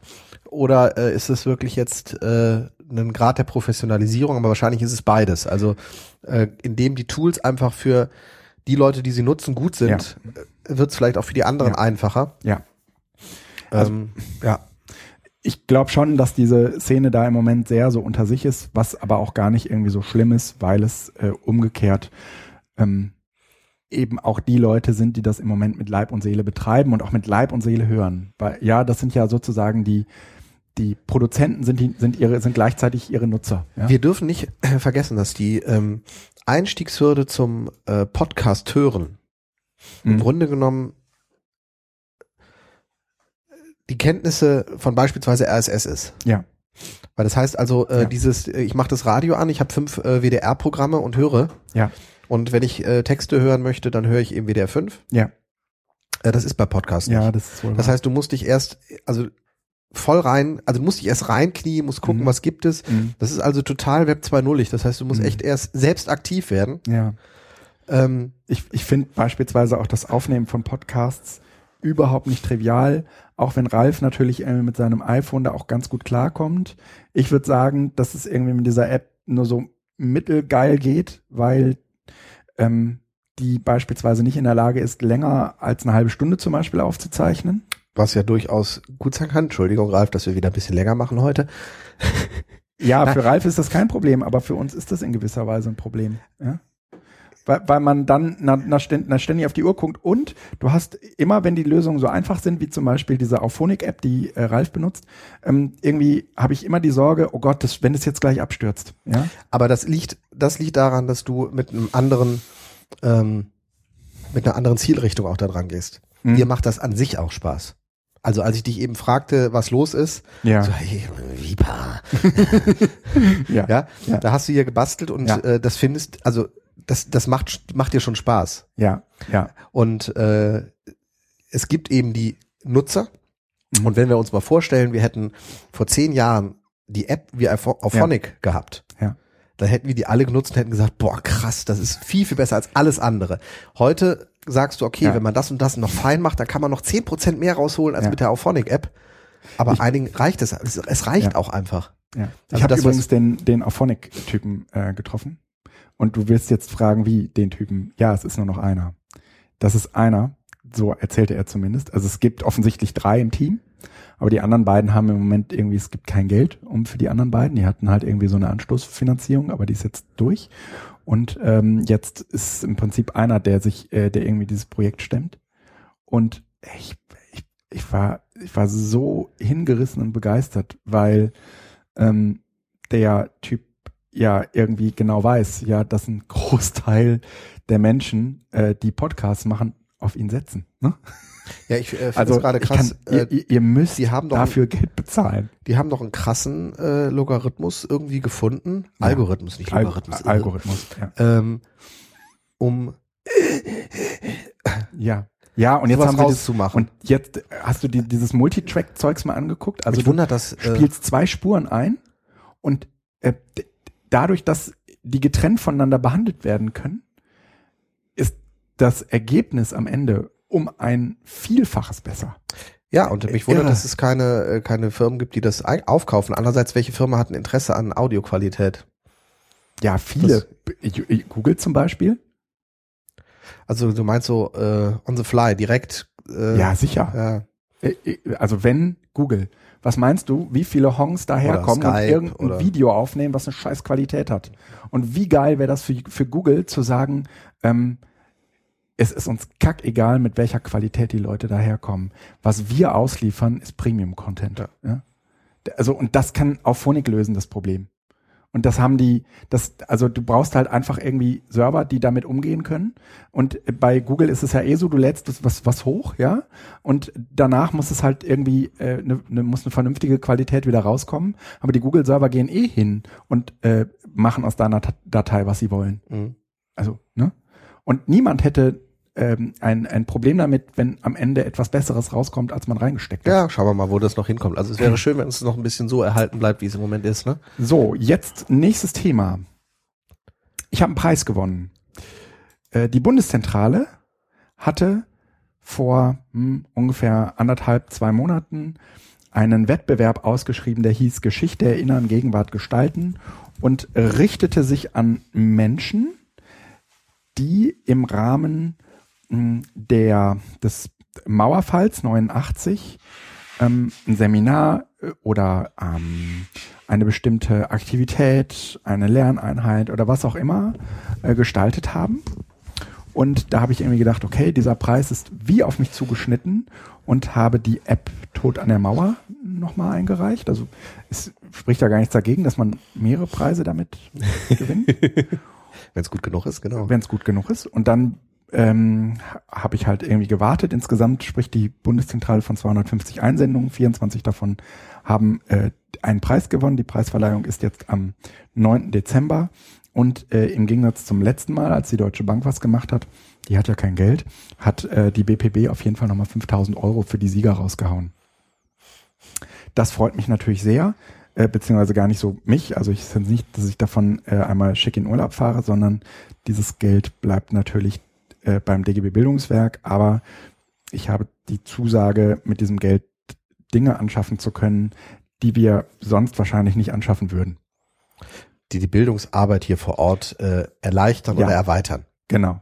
Oder äh, ist es wirklich jetzt äh, ein Grad der Professionalisierung, aber wahrscheinlich ist es beides. Also äh, indem die Tools einfach für die Leute, die sie nutzen, gut sind, ja. Äh, wird es vielleicht auch für die anderen ja. einfacher. Ja. Also, ähm, ja. Ich glaube schon, dass diese Szene da im Moment sehr so unter sich ist, was aber auch gar nicht irgendwie so schlimm ist, weil es äh, umgekehrt ähm, eben auch die Leute sind, die das im Moment mit Leib und Seele betreiben und auch mit Leib und Seele hören. Weil ja, das sind ja sozusagen die die Produzenten sind die sind ihre sind gleichzeitig ihre Nutzer. Ja? Wir dürfen nicht vergessen, dass die ähm, Einstiegshürde zum äh, Podcast hören mhm. im Grunde genommen die Kenntnisse von beispielsweise RSS ist. Ja. Weil das heißt also, äh, ja. dieses, äh, ich mache das Radio an, ich habe fünf äh, WDR-Programme und höre. Ja. Und wenn ich äh, Texte hören möchte, dann höre ich eben WDR 5. Ja. Äh, das ist bei Podcasts nicht. Ja, das ist wohl Das heißt, du musst dich erst, also voll rein, also musst dich erst reinknien, musst gucken, mhm. was gibt es. Mhm. Das ist also total Web 2.0. Das heißt, du musst mhm. echt erst selbst aktiv werden. Ja. Ähm, ich ich finde beispielsweise auch das Aufnehmen von Podcasts überhaupt nicht trivial, auch wenn Ralf natürlich irgendwie mit seinem iPhone da auch ganz gut klarkommt. Ich würde sagen, dass es irgendwie mit dieser App nur so mittelgeil geht, weil ähm, die beispielsweise nicht in der Lage ist, länger als eine halbe Stunde zum Beispiel aufzuzeichnen. Was ja durchaus gut sein kann. Entschuldigung, Ralf, dass wir wieder ein bisschen länger machen heute. ja, für Ralf ist das kein Problem, aber für uns ist das in gewisser Weise ein Problem. Ja? Weil, weil man dann na, na, ständig auf die Uhr guckt und du hast immer, wenn die Lösungen so einfach sind, wie zum Beispiel diese Auphonic-App, die äh, Ralf benutzt, ähm, irgendwie habe ich immer die Sorge, oh Gott, das, wenn es jetzt gleich abstürzt. Ja? Aber das liegt, das liegt daran, dass du mit einem anderen, ähm, mit einer anderen Zielrichtung auch da dran gehst. Mhm. Dir macht das an sich auch Spaß. Also als ich dich eben fragte, was los ist, ja. so, hey, ja. ja. Ja, da hast du hier gebastelt und ja. äh, das findest, also das, das macht, macht dir schon Spaß. Ja, ja. Und äh, es gibt eben die Nutzer. Mhm. Und wenn wir uns mal vorstellen, wir hätten vor zehn Jahren die App wie auf Phonic ja. gehabt, ja. dann hätten wir die alle genutzt und hätten gesagt, boah, krass, das ist viel, viel besser als alles andere. Heute sagst du, okay, ja. wenn man das und das noch fein macht, dann kann man noch zehn Prozent mehr rausholen als ja. mit der Auphonic-App. Aber ich, einigen reicht es. Es reicht auch einfach. Ja. Ich also habe übrigens den, den Auphonic-Typen äh, getroffen. Und du wirst jetzt fragen, wie den Typen. Ja, es ist nur noch einer. Das ist einer, so erzählte er zumindest. Also es gibt offensichtlich drei im Team, aber die anderen beiden haben im Moment irgendwie, es gibt kein Geld um für die anderen beiden. Die hatten halt irgendwie so eine Anstoßfinanzierung, aber die ist jetzt durch. Und ähm, jetzt ist im Prinzip einer, der sich, äh, der irgendwie dieses Projekt stemmt. Und ich, ich, ich war, ich war so hingerissen und begeistert, weil ähm, der Typ ja irgendwie genau weiß, ja, dass ein Großteil der Menschen, äh, die Podcasts machen, auf ihn setzen. Ne? Ja, ich äh, finde also, gerade krass. Kann, äh, ihr, ihr, müsst die haben doch dafür ein, Geld bezahlen. Die haben doch einen krassen äh, Logarithmus irgendwie gefunden. Ja. Algorithmus, nicht Logarithmus. Al Algorithmus, ja. Ähm, um ja. Ja, und jetzt haben wir das, Und jetzt hast du die, dieses Multitrack-Zeugs mal angeguckt. Also Mich wundert, dass, du spielst zwei Spuren ein und äh, dadurch, dass die getrennt voneinander behandelt werden können, ist das Ergebnis am Ende um ein Vielfaches besser. Ja, und mich wundert, dass es keine, äh, keine Firmen gibt, die das aufkaufen. Andererseits, welche Firma hat ein Interesse an Audioqualität? Ja, viele. Das, Google zum Beispiel. Also du meinst so äh, on the fly, direkt. Äh, ja, sicher. Ja. Äh, also wenn Google was meinst du, wie viele Hongs daherkommen und irgendein oder Video aufnehmen, was eine scheiß Qualität hat? Und wie geil wäre das für, für Google zu sagen, ähm, es ist uns kackegal, mit welcher Qualität die Leute daherkommen. Was wir ausliefern, ist Premium-Content. Ja. ja. Also, und das kann auf Phonik lösen, das Problem. Und das haben die, das, also du brauchst halt einfach irgendwie Server, die damit umgehen können. Und bei Google ist es ja eh so, du lädst was, was hoch, ja. Und danach muss es halt irgendwie, äh, ne, ne, muss eine vernünftige Qualität wieder rauskommen. Aber die Google-Server gehen eh hin und äh, machen aus deiner Datei, was sie wollen. Mhm. Also, ne? Und niemand hätte ähm, ein, ein Problem damit, wenn am Ende etwas Besseres rauskommt, als man reingesteckt hat. Ja, schauen wir mal, wo das noch hinkommt. Also es wäre schön, wenn es noch ein bisschen so erhalten bleibt, wie es im Moment ist. Ne? So, jetzt nächstes Thema. Ich habe einen Preis gewonnen. Äh, die Bundeszentrale hatte vor hm, ungefähr anderthalb, zwei Monaten einen Wettbewerb ausgeschrieben, der hieß Geschichte erinnern, Gegenwart gestalten und richtete sich an Menschen, die im Rahmen der, des Mauerfalls 89 ähm, ein Seminar äh, oder ähm, eine bestimmte Aktivität, eine Lerneinheit oder was auch immer äh, gestaltet haben. Und da habe ich irgendwie gedacht, okay, dieser Preis ist wie auf mich zugeschnitten und habe die App Tod an der Mauer nochmal eingereicht. Also es spricht ja gar nichts dagegen, dass man mehrere Preise damit gewinnt. Wenn es gut genug ist, genau. Wenn es gut genug ist. Und dann ähm, habe ich halt irgendwie gewartet. Insgesamt spricht die Bundeszentrale von 250 Einsendungen, 24 davon haben äh, einen Preis gewonnen. Die Preisverleihung ist jetzt am 9. Dezember. Und äh, im Gegensatz zum letzten Mal, als die Deutsche Bank was gemacht hat, die hat ja kein Geld, hat äh, die BPB auf jeden Fall nochmal 5000 Euro für die Sieger rausgehauen. Das freut mich natürlich sehr, äh, beziehungsweise gar nicht so mich. Also ich finde nicht, dass ich davon äh, einmal schick in Urlaub fahre, sondern dieses Geld bleibt natürlich äh, beim DGB Bildungswerk, aber ich habe die Zusage, mit diesem Geld Dinge anschaffen zu können, die wir sonst wahrscheinlich nicht anschaffen würden. Die die Bildungsarbeit hier vor Ort äh, erleichtern ja, oder erweitern. Genau,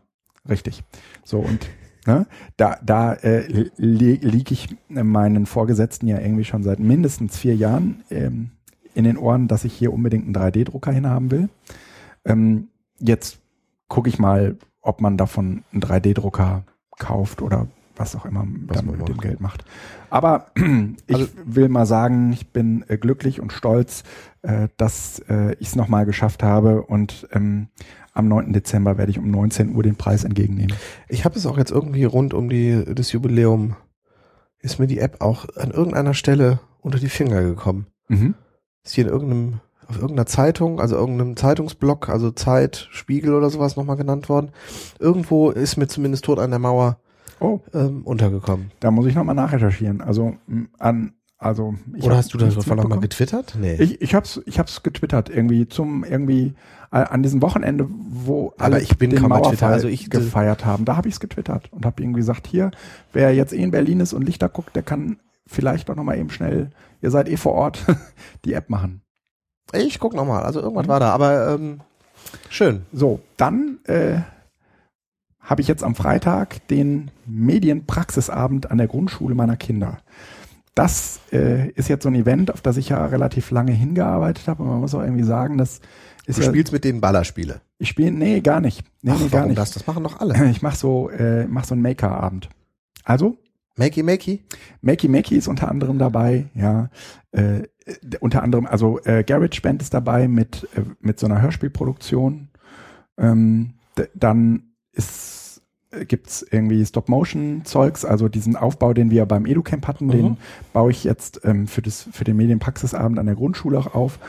richtig. So und ne, da, da äh, li liege ich meinen Vorgesetzten ja irgendwie schon seit mindestens vier Jahren ähm, in den Ohren, dass ich hier unbedingt einen 3D-Drucker hinhaben will. Ähm, jetzt gucke ich mal, ob man davon einen 3D-Drucker kauft oder was auch immer was dann mit dem Geld macht. Aber ich also, will mal sagen, ich bin äh, glücklich und stolz, äh, dass äh, ich es nochmal geschafft habe und ähm, am 9. Dezember werde ich um 19 Uhr den Preis entgegennehmen. Ich habe es auch jetzt irgendwie rund um die, das Jubiläum, ist mir die App auch an irgendeiner Stelle unter die Finger gekommen. Mhm. Ist hier in irgendeinem auf irgendeiner Zeitung, also irgendeinem Zeitungsblock, also Zeit, Spiegel oder sowas nochmal genannt worden. Irgendwo ist mir zumindest Tod an der Mauer oh. ähm, untergekommen. Da muss ich nochmal nachrecherchieren. Also an also Oder hast du das von nochmal getwittert? Nee. Ich, ich hab's, ich hab's getwittert irgendwie zum irgendwie äh, an diesem Wochenende, wo alle ich bin den Mauerfall also ich gefeiert haben. Da habe ich's getwittert und habe irgendwie gesagt, hier, wer jetzt eh in Berlin ist und Lichter guckt, der kann vielleicht doch nochmal eben schnell, ihr seid eh vor Ort, die App machen. Ich guck nochmal, also irgendwas mhm. war da, aber ähm, schön. So, dann äh, habe ich jetzt am Freitag den Medienpraxisabend an der Grundschule meiner Kinder. Das äh, ist jetzt so ein Event, auf das ich ja relativ lange hingearbeitet habe. Und man muss auch irgendwie sagen, das ist Du ja, spielst mit denen Ballerspiele. Ich spiele, nee, gar nicht. Nee, Ach, nee, gar nicht. Das? das machen doch alle. Ich mache so, äh, mach so einen Maker-Abend. Also Makey Makey? Makey Makey ist unter anderem dabei, ja. Äh, unter anderem, also äh, Garage Band ist dabei mit, äh, mit so einer Hörspielproduktion. Ähm, dann ist äh, gibt's irgendwie Stop-Motion-Zeugs, also diesen Aufbau, den wir beim EduCamp hatten, mhm. den baue ich jetzt ähm, für, das, für den Medienpraxisabend an der Grundschule auch auf.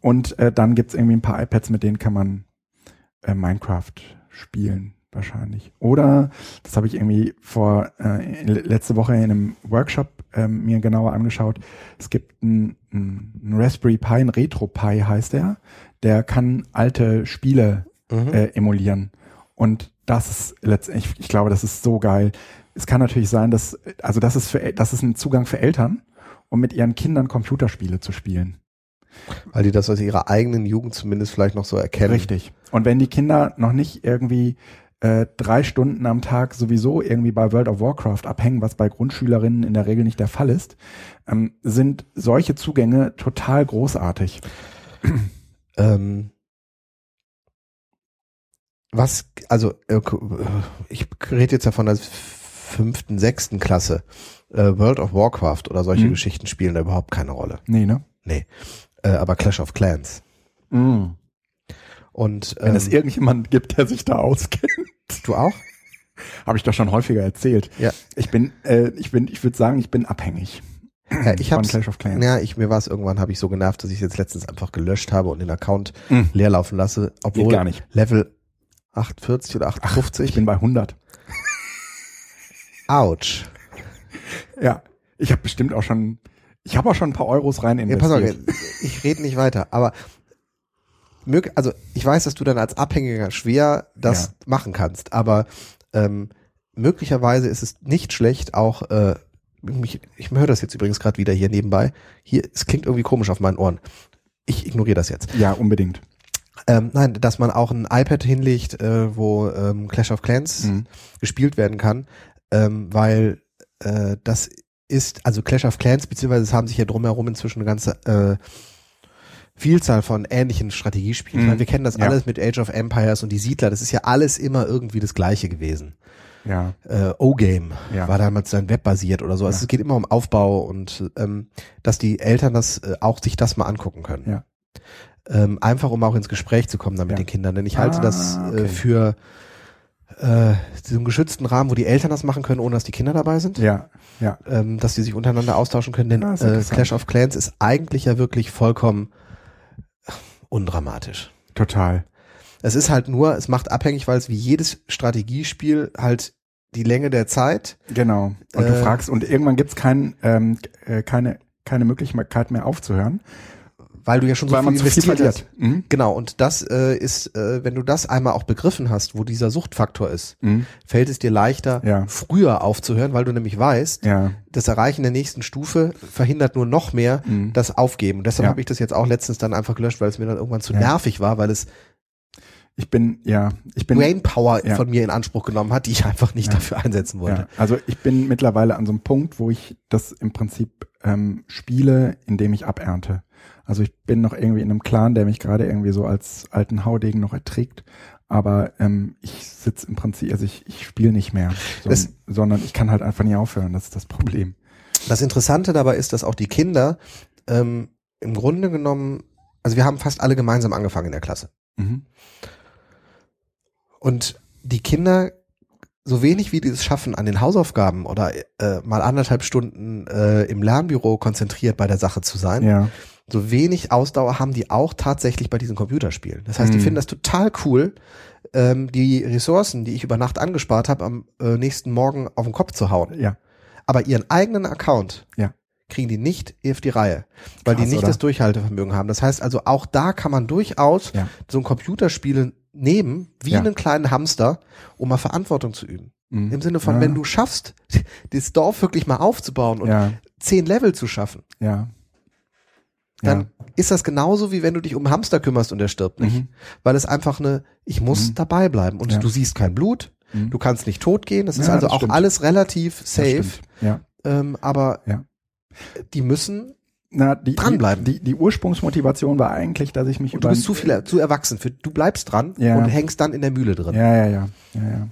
Und äh, dann gibt's irgendwie ein paar iPads, mit denen kann man äh, Minecraft spielen wahrscheinlich. Oder, das habe ich irgendwie vor äh, letzte Woche in einem Workshop äh, mir genauer angeschaut, es gibt einen ein Raspberry Pi, ein Retro Pi heißt der, der kann alte Spiele mhm. äh, emulieren. Und das ist letztendlich, ich glaube, das ist so geil. Es kann natürlich sein, dass, also das ist für, das ist ein Zugang für Eltern, um mit ihren Kindern Computerspiele zu spielen. Weil die das aus ihrer eigenen Jugend zumindest vielleicht noch so erkennen. Richtig. Und wenn die Kinder noch nicht irgendwie äh, drei Stunden am Tag sowieso irgendwie bei World of Warcraft abhängen, was bei Grundschülerinnen in der Regel nicht der Fall ist, ähm, sind solche Zugänge total großartig. Ähm, was, also äh, ich rede jetzt ja von der fünften, sechsten Klasse. Äh, World of Warcraft oder solche mhm. Geschichten spielen da überhaupt keine Rolle. Nee, ne? Nee. Äh, aber Clash of Clans. Mm. Und Wenn ähm, es irgendjemanden gibt, der sich da auskennt. Du auch? Habe ich doch schon häufiger erzählt. Ja. Ich bin, äh, ich bin, ich würde sagen, ich bin abhängig. Ja, ich hab's, Clash of Clans. ja, ich, mir war es irgendwann, habe ich so genervt, dass ich jetzt letztens einfach gelöscht habe und den Account Mhm. leer laufen lasse, obwohl gar nicht. Level 48 oder Ich 58. bin bei 100. Ouch. Ja. Ich habe bestimmt auch schon, ich habe auch schon ein paar Euros rein Ja, pass auf, investiert. ich rede nicht weiter, aber also ich weiß, dass du dann als Abhängiger schwer das Ja. machen kannst, aber ähm, möglicherweise ist es nicht schlecht, auch äh, mich, ich höre das jetzt übrigens gerade wieder hier nebenbei. Hier, es klingt irgendwie komisch auf meinen Ohren. Ich ignoriere das jetzt. ja, unbedingt. Ähm, nein, dass man auch ein iPad hinlegt, äh, wo ähm, Clash of Clans Mhm. gespielt werden kann, ähm, weil äh, das ist, also Clash of Clans, beziehungsweise es haben sich ja drumherum inzwischen eine ganze äh, Vielzahl von ähnlichen Strategiespielen. Ich Mhm. meine, wir kennen das Ja. alles mit Age of Empires und die Siedler, das ist ja alles immer irgendwie das gleiche gewesen. Ja. Äh, O-Game Ja. war damals dann webbasiert oder so. Also Ja. es geht immer um Aufbau und ähm, dass die Eltern das äh, auch sich das mal angucken können. Ja. Ähm, einfach um auch ins Gespräch zu kommen dann mit den Kindern. Denn ich halte Ah, das äh, okay. für äh, so einen geschützten Rahmen, wo die Eltern das machen können, ohne dass die Kinder dabei sind. Ja. Ja. Ähm, dass die sich untereinander austauschen können. Denn Ah, äh. Clash of Clans ist eigentlich ja wirklich vollkommen undramatisch. Total. Es ist halt nur, es macht abhängig, weil es wie jedes Strategiespiel halt die Länge der Zeit Genau. Und du Äh, fragst, und irgendwann gibt's kein, ähm, äh, keine, keine Möglichkeit mehr aufzuhören, weil du ja schon so weil zu viel investiert hast. verliert. Mhm. Genau, und das äh, ist, äh, wenn du das einmal auch begriffen hast, wo dieser Suchtfaktor ist, Mhm. fällt es dir leichter, Ja. früher aufzuhören, weil du nämlich weißt, Ja. das Erreichen der nächsten Stufe verhindert nur noch mehr Mhm. das Aufgeben. Und deshalb Ja. habe ich das jetzt auch letztens dann einfach gelöscht, weil es mir dann irgendwann zu Ja. nervig war, weil es Ich bin, ja, ich bin, Brainpower ja. von mir in Anspruch genommen hat, die ich einfach nicht Ja. dafür einsetzen wollte. ja, also ich bin mittlerweile an so einem Punkt, wo ich das im Prinzip ähm, spiele, indem ich abernte. Also ich bin noch irgendwie in einem Clan, der mich gerade irgendwie so als alten Haudegen noch erträgt. Aber ähm, ich sitze im Prinzip, also ich, ich spiele nicht mehr, so, sondern ich kann halt einfach nie aufhören. Das ist das Problem. Das Interessante dabei ist, dass auch die Kinder ähm, im Grunde genommen, also wir haben fast alle gemeinsam angefangen in der Klasse. Mhm. Und die Kinder, so wenig wie die es schaffen, an den Hausaufgaben oder äh, mal anderthalb Stunden äh, im Lernbüro konzentriert bei der Sache zu sein, Ja, so wenig Ausdauer haben die auch tatsächlich bei diesen Computerspielen. Das heißt, die Mhm. finden das total cool, ähm, die Ressourcen, die ich über Nacht angespart habe, am äh, nächsten Morgen auf den Kopf zu hauen. ja, Aber ihren eigenen Account Ja. kriegen die nicht auf die Reihe, weil Krass, die nicht oder? das Durchhaltevermögen haben. Das heißt also, auch da kann man durchaus Ja. so ein Computerspiel nehmen, wie Ja. einen kleinen Hamster, um mal Verantwortung zu üben. Mhm. Im Sinne von, ja. wenn du schaffst, das Dorf wirklich mal aufzubauen und zehn Level zu schaffen, ja, dann ja. ist das genauso wie wenn du dich um einen Hamster kümmerst und er stirbt nicht. Mhm. Weil es einfach eine, ich muss Mhm. dabei bleiben und Ja. du siehst kein Blut, Mhm. du kannst nicht tot gehen, das ist Ja, also das auch alles relativ safe. Ja. ähm, aber Ja. die müssen, Na, die, Dranbleiben. Die, die, die Ursprungsmotivation war eigentlich, dass ich mich und du bist zu viel, zu erwachsen für, du bleibst dran Ja. und hängst dann in der Mühle drin. Ja, ja, ja, ja, ja.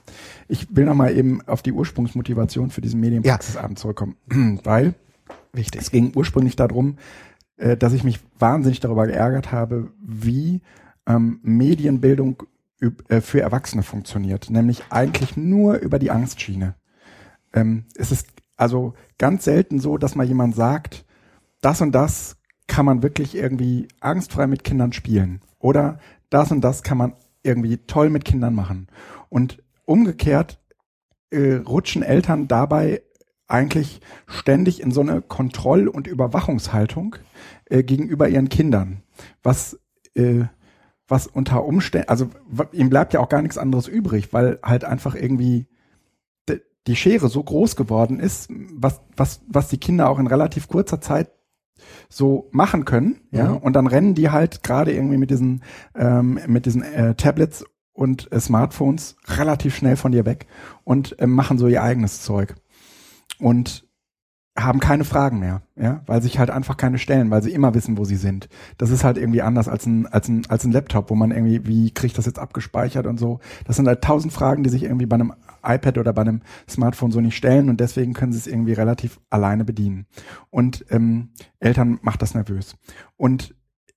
Ich will noch mal eben auf die Ursprungsmotivation für diesen Medienpraxisabend zurückkommen, weil Wichtig. es ging ursprünglich darum, äh, dass ich mich wahnsinnig darüber geärgert habe, wie ähm, Medienbildung äh, für Erwachsene funktioniert, nämlich eigentlich nur über die Angstschiene. Ähm, es ist also ganz selten so, dass mal jemand sagt, das und das kann man wirklich irgendwie angstfrei mit Kindern spielen oder das und das kann man irgendwie toll mit Kindern machen. Und umgekehrt äh, rutschen Eltern dabei eigentlich ständig in so eine Kontroll- und Überwachungshaltung äh, gegenüber ihren Kindern, was äh, was unter Umständen, also ihm bleibt ja auch gar nichts anderes übrig, weil halt einfach irgendwie die Schere so groß geworden ist, was was was die Kinder auch in relativ kurzer Zeit so machen können, ja, Mhm. und dann rennen die halt gerade irgendwie mit diesen ähm, mit diesen äh, Tablets und äh, Smartphones relativ schnell von dir weg und äh, machen so ihr eigenes Zeug und haben keine Fragen mehr, ja, weil sich halt einfach keine stellen, weil sie immer wissen, wo sie sind. Das ist halt irgendwie anders als ein als ein als ein Laptop, wo man irgendwie wie kriege ich das jetzt abgespeichert und so. Das sind halt tausend Fragen, die sich irgendwie bei einem iPad oder bei einem Smartphone so nicht stellen und deswegen können sie es irgendwie relativ alleine bedienen. Und ähm, Eltern macht das nervös. Und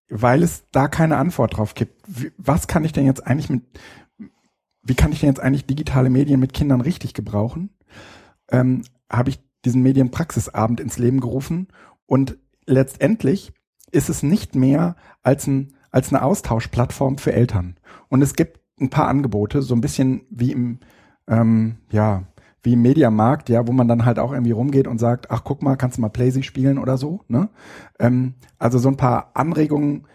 weil es da keine Antwort drauf gibt. Was kann ich denn jetzt eigentlich mit, wie kann ich denn jetzt eigentlich digitale Medien mit Kindern richtig gebrauchen? Ähm, Habe ich diesen Medienpraxisabend ins Leben gerufen und letztendlich ist es nicht mehr als ein als eine Austauschplattform für Eltern. Und es gibt ein paar Angebote, so ein bisschen wie im ähm, ja wie im Mediamarkt, ja, wo man dann halt auch irgendwie rumgeht und sagt, ach guck mal, kannst du mal Playsy spielen oder so, ne? Ähm, also so ein paar Anregungen,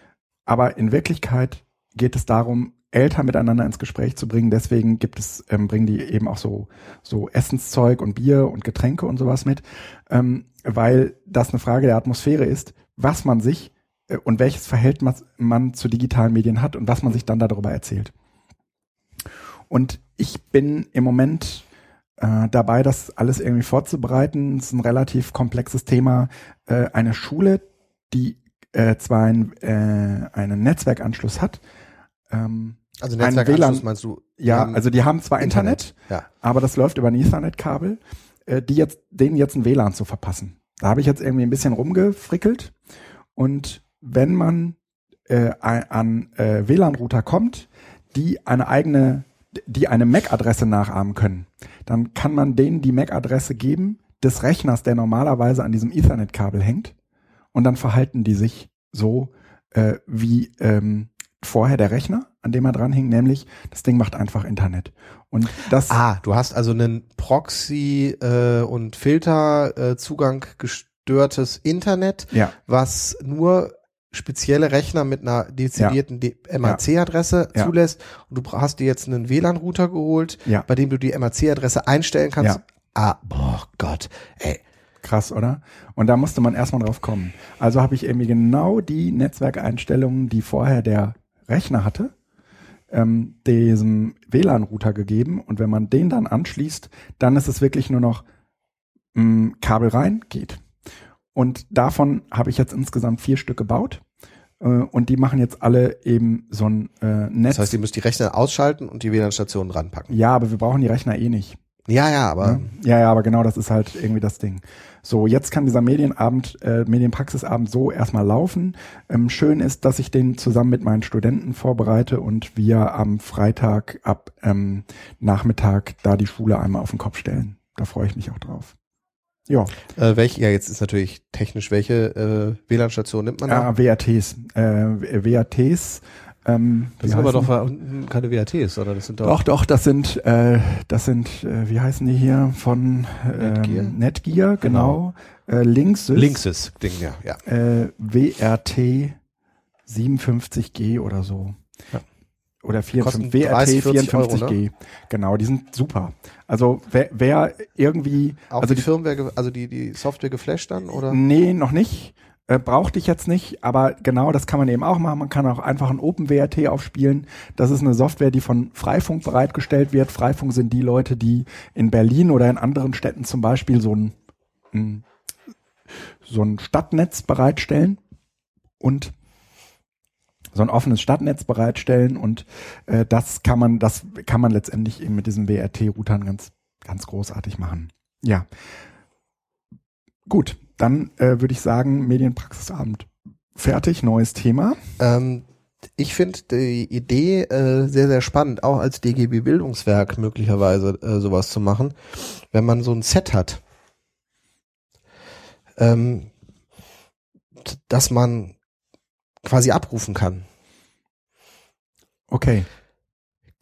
aber in Wirklichkeit geht es darum, Eltern miteinander ins Gespräch zu bringen. Deswegen gibt es, ähm, bringen die eben auch so, so Essenszeug und Bier und Getränke und sowas mit, ähm, weil das eine Frage der Atmosphäre ist, was man sich äh, und welches Verhältnis man zu digitalen Medien hat und was man sich dann darüber erzählt. Und ich bin im Moment äh, dabei, das alles irgendwie vorzubereiten. Es ist ein relativ komplexes Thema. Äh, eine Schule, die äh, zwar ein, äh, einen Netzwerkanschluss hat, ähm, also Netzwerkanschluss meinst du? Ja, also die haben zwar Internet, Internet ja. aber das läuft über ein Ethernet-Kabel, äh, die jetzt, denen jetzt ein WLAN zu verpassen. Da habe ich jetzt irgendwie ein bisschen rumgefrickelt und wenn man äh, an äh, WLAN-Router kommt, die eine eigene die eine MAC-Adresse nachahmen können, dann kann man denen die MAC-Adresse geben des Rechners, der normalerweise an diesem Ethernet-Kabel hängt. Und dann verhalten die sich so äh, wie ähm, vorher der Rechner, an dem er dran hing, nämlich das Ding macht einfach Internet. Und das. Ah, du hast also einen Proxy äh, und Filterzugang äh, gestörtes Internet, ja. was nur spezielle Rechner mit einer dezidierten ja. MAC-Adresse ja. zulässt und du hast dir jetzt einen WLAN-Router geholt, ja. bei dem du die MAC-Adresse einstellen kannst. Ja. Ah, boah Gott, ey. Krass, oder? Und da musste man erstmal drauf kommen. Also habe ich irgendwie genau die Netzwerkeinstellungen, die vorher der Rechner hatte, ähm, diesem WLAN-Router gegeben. Und wenn man den dann anschließt, dann ist es wirklich nur noch mh, mm, Kabel rein, geht. Und davon habe ich jetzt insgesamt vier Stück gebaut. Äh, und die machen jetzt alle eben so ein äh, Netz. Das heißt, ihr müsst die Rechner ausschalten und die WLAN-Stationen ranpacken. Ja, aber wir brauchen die Rechner eh nicht. Ja, ja, aber. Ja, ja, aber genau, das ist halt irgendwie das Ding. So, jetzt kann dieser Medienabend, äh, Medienpraxisabend so erstmal laufen. Ähm, schön ist, dass ich den zusammen mit meinen Studenten vorbereite und wir am Freitag ab ähm, Nachmittag da die Schule einmal auf den Kopf stellen. Da freue ich mich auch drauf. Ja. Äh, welche, ja, jetzt ist natürlich technisch, welche äh, WLAN-Station nimmt man da? Ah, WATs. Äh, WATs. Ähm, das sind aber doch keine WATs, oder? Das sind doch, doch, doch, das sind, äh, das sind, äh, wie heißen die hier? Von ähm, Netgear, Netgear genau. genau. Äh, Linksys. Linksys, Ding, ja. ja. Äh, WRT 57G oder so. Ja oder 54, WRT 54G. ne? Genau, die sind super. Also wer, wer irgendwie auch also die, die Firmware, also die die Software geflasht dann oder? Nee, noch nicht. Äh, brauchte ich jetzt nicht, aber genau, das kann man eben auch machen. Man kann auch einfach ein OpenWRT aufspielen. Das ist eine Software, die von Freifunk bereitgestellt wird. Freifunk sind die Leute, die in Berlin oder in anderen Städten zum Beispiel so ein, ein so ein Stadtnetz bereitstellen und so ein offenes Stadtnetz bereitstellen und äh, das kann man, das kann man letztendlich eben mit diesen WRT-Routern ganz, ganz großartig machen. Ja. Gut, dann äh, würde ich sagen, Medienpraxisabend fertig, neues Thema. Ähm, ich finde die Idee äh, sehr, sehr spannend, auch als DGB Bildungswerk möglicherweise äh, sowas zu machen, wenn man so ein Set hat. Ähm, dass man quasi abrufen kann. Okay.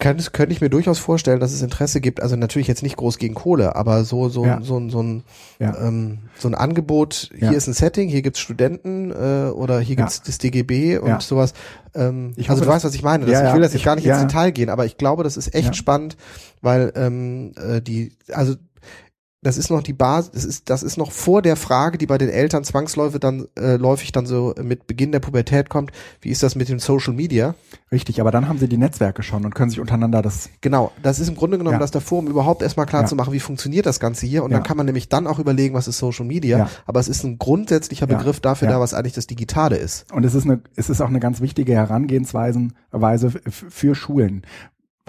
Kann, könnte ich mir durchaus vorstellen, dass es Interesse gibt, also natürlich jetzt nicht groß gegen Kohle, aber so, so, ja. so, so, ein, ja. ähm, so ein Angebot, hier ja. ist ein Setting, hier gibt's Studenten äh, oder hier gibt's das DGB und sowas. Ähm, ich also hoffe, du weißt, was ich meine. Das, ich will jetzt ich, gar nicht ins Detail gehen, aber ich glaube, das ist echt spannend, weil ähm, äh, die, also das ist noch die Basis, das ist, das ist noch vor der Frage, die bei den Eltern zwangsläufig dann, äh, läufig dann so mit Beginn der Pubertät kommt, wie ist das mit dem Social Media? Richtig, aber dann haben sie die Netzwerke schon und können sich untereinander das. Genau, das ist im Grunde genommen ja. das davor, um überhaupt erstmal klar ja. zu machen, wie funktioniert das Ganze hier. Und ja. dann kann man nämlich dann auch überlegen, was ist Social Media. Aber es ist ein grundsätzlicher Begriff dafür da, was eigentlich das Digitale ist. Und es ist eine, es ist auch eine ganz wichtige Herangehensweise Weise für Schulen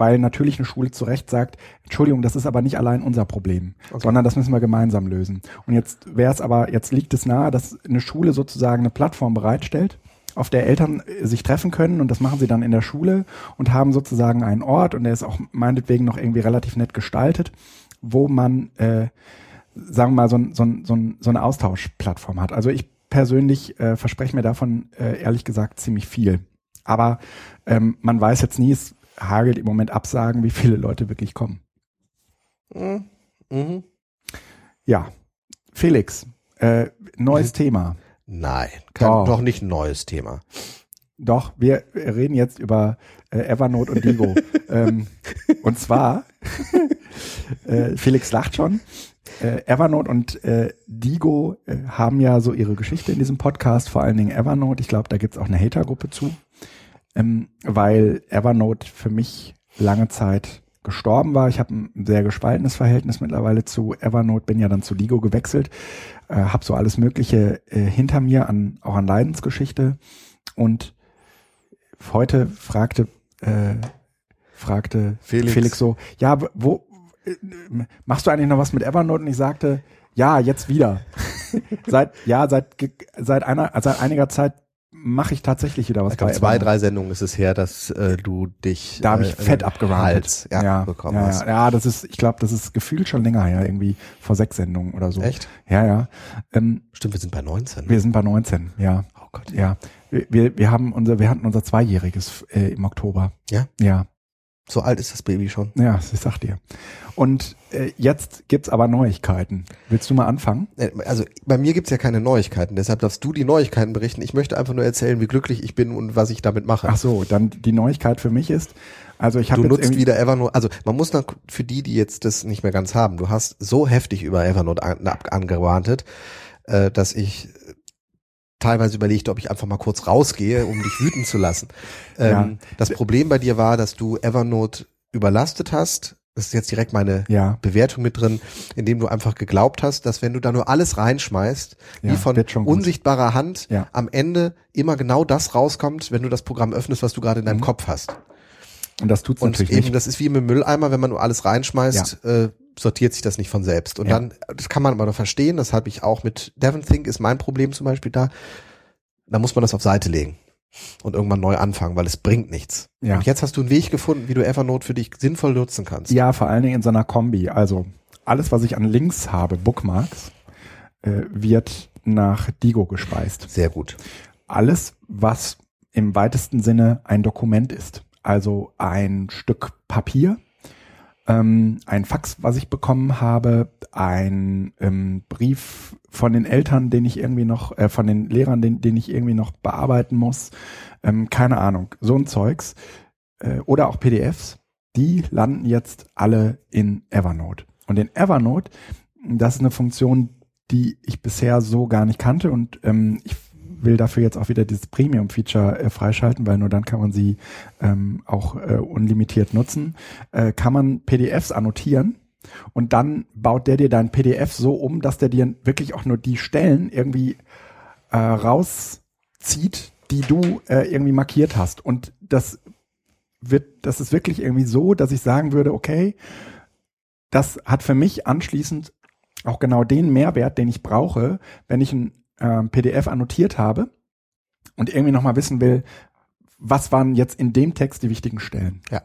weil natürlich eine Schule zu Recht sagt, Entschuldigung, das ist aber nicht allein unser Problem, okay. sondern das müssen wir gemeinsam lösen. Und jetzt wäre es aber, jetzt liegt es nahe, dass eine Schule sozusagen eine Plattform bereitstellt, auf der Eltern äh, sich treffen können und das machen sie dann in der Schule und haben sozusagen einen Ort und der ist auch meinetwegen noch irgendwie relativ nett gestaltet, wo man, äh, sagen wir mal, so, so, so, so eine Austauschplattform hat. Also ich persönlich äh, verspreche mir davon äh, ehrlich gesagt ziemlich viel. Aber ähm, man weiß jetzt nie, es hagelt im Moment Absagen, wie viele Leute wirklich kommen. Mhm. Mhm. Ja, Felix, äh, neues mhm. Thema. Nein, kein, doch. doch nicht ein neues Thema. Doch, wir reden jetzt über äh, Evernote und Digo. ähm, und zwar, äh, Felix lacht schon. Äh, Evernote und äh, Digo äh, haben ja so ihre Geschichte in diesem Podcast, vor allen Dingen Evernote. Ich glaube, da gibt's auch eine Hatergruppe zu, ähm, weil Evernote für mich lange Zeit gestorben war. Ich habe ein sehr gespaltenes Verhältnis mittlerweile zu Evernote, bin ja dann zu Digo gewechselt, äh, habe so alles Mögliche äh, hinter mir an auch an Leidensgeschichte und heute fragte äh, fragte Felix. Felix so, ja, wo äh, machst du eigentlich noch was mit Evernote? Und ich sagte, ja, jetzt wieder. seit ja seit seit einer seit einiger Zeit mache ich tatsächlich wieder was. Ich glaube, zwei, drei Sendungen ist es her, dass äh, du dich. Da habe ich äh, fett abgerantet. Ja, ja, bekommen ja, hast. Ja, ja, das ist, ich glaube, das ist gefühlt schon länger her, irgendwie vor sechs Sendungen oder so. Echt? Ja, ja. Ähm, Stimmt, wir sind bei 19. Wir sind bei 19, ja. Oh Gott. Ja. Wir, wir, wir haben unser, wir hatten unser Zweijähriges äh, im Oktober. Ja? Ja. So alt ist das Baby schon. Ja, ich sag dir. Und äh, jetzt gibt's aber Neuigkeiten. Willst du mal anfangen? Äh, also bei mir gibt's ja keine Neuigkeiten, deshalb darfst du die Neuigkeiten berichten. Ich möchte einfach nur erzählen, wie glücklich ich bin und was ich damit mache. Ach so, dann die Neuigkeit für mich ist, also ich habe Du nutzt wieder Evernote, also man muss dann für die, die jetzt das nicht mehr ganz haben, du hast so heftig über Evernote an, angewartet, äh, dass ich teilweise überlegte, ob ich einfach mal kurz rausgehe, um dich wüten zu lassen. Ähm, ja. Das Problem bei dir war, dass du Evernote überlastet hast. Das ist jetzt direkt meine ja. Bewertung mit drin, indem du einfach geglaubt hast, dass wenn du da nur alles reinschmeißt, ja, wie von unsichtbarer Hand am Ende immer genau das rauskommt, wenn du das Programm öffnest, was du gerade in deinem mhm. Kopf hast. Und das tut's und natürlich eben, nicht. Das ist wie im Mülleimer, wenn man nur alles reinschmeißt, äh, sortiert sich das nicht von selbst. Und ja. dann, das kann man aber noch verstehen, das habe ich auch mit DevonThink, ist mein Problem zum Beispiel da. Da muss man das auf Seite legen und irgendwann neu anfangen, weil es bringt nichts. Ja. Und jetzt hast du einen Weg gefunden, wie du Evernote für dich sinnvoll nutzen kannst. Ja, vor allen Dingen in so einer Kombi. Also alles, was ich an Links habe, Bookmarks, äh, wird nach Digo gespeist. Sehr gut. Alles, was im weitesten Sinne ein Dokument ist, also ein Stück Papier, ähm, ein Fax, was ich bekommen habe, ein ähm, Brief von den Eltern, den ich irgendwie noch, äh, von den Lehrern, den, den ich irgendwie noch bearbeiten muss, ähm, keine Ahnung, so ein Zeugs. Äh, oder auch PDFs, die landen jetzt alle in Evernote. Und in Evernote, das ist eine Funktion, die ich bisher so gar nicht kannte. Und ähm, ich will dafür jetzt auch wieder dieses Premium-Feature äh, freischalten, weil nur dann kann man sie ähm, auch äh, unlimitiert nutzen. Äh, kann man PDFs annotieren und dann baut der dir dein PDF so um, dass der dir wirklich auch nur die Stellen irgendwie äh, rauszieht, die du äh, irgendwie markiert hast. Und das wird, das ist wirklich irgendwie so, dass ich sagen würde, okay, das hat für mich anschließend auch genau den Mehrwert, den ich brauche, wenn ich ein äh, PDF annotiert habe und irgendwie nochmal wissen will, was waren jetzt in dem Text die wichtigen Stellen. Ja.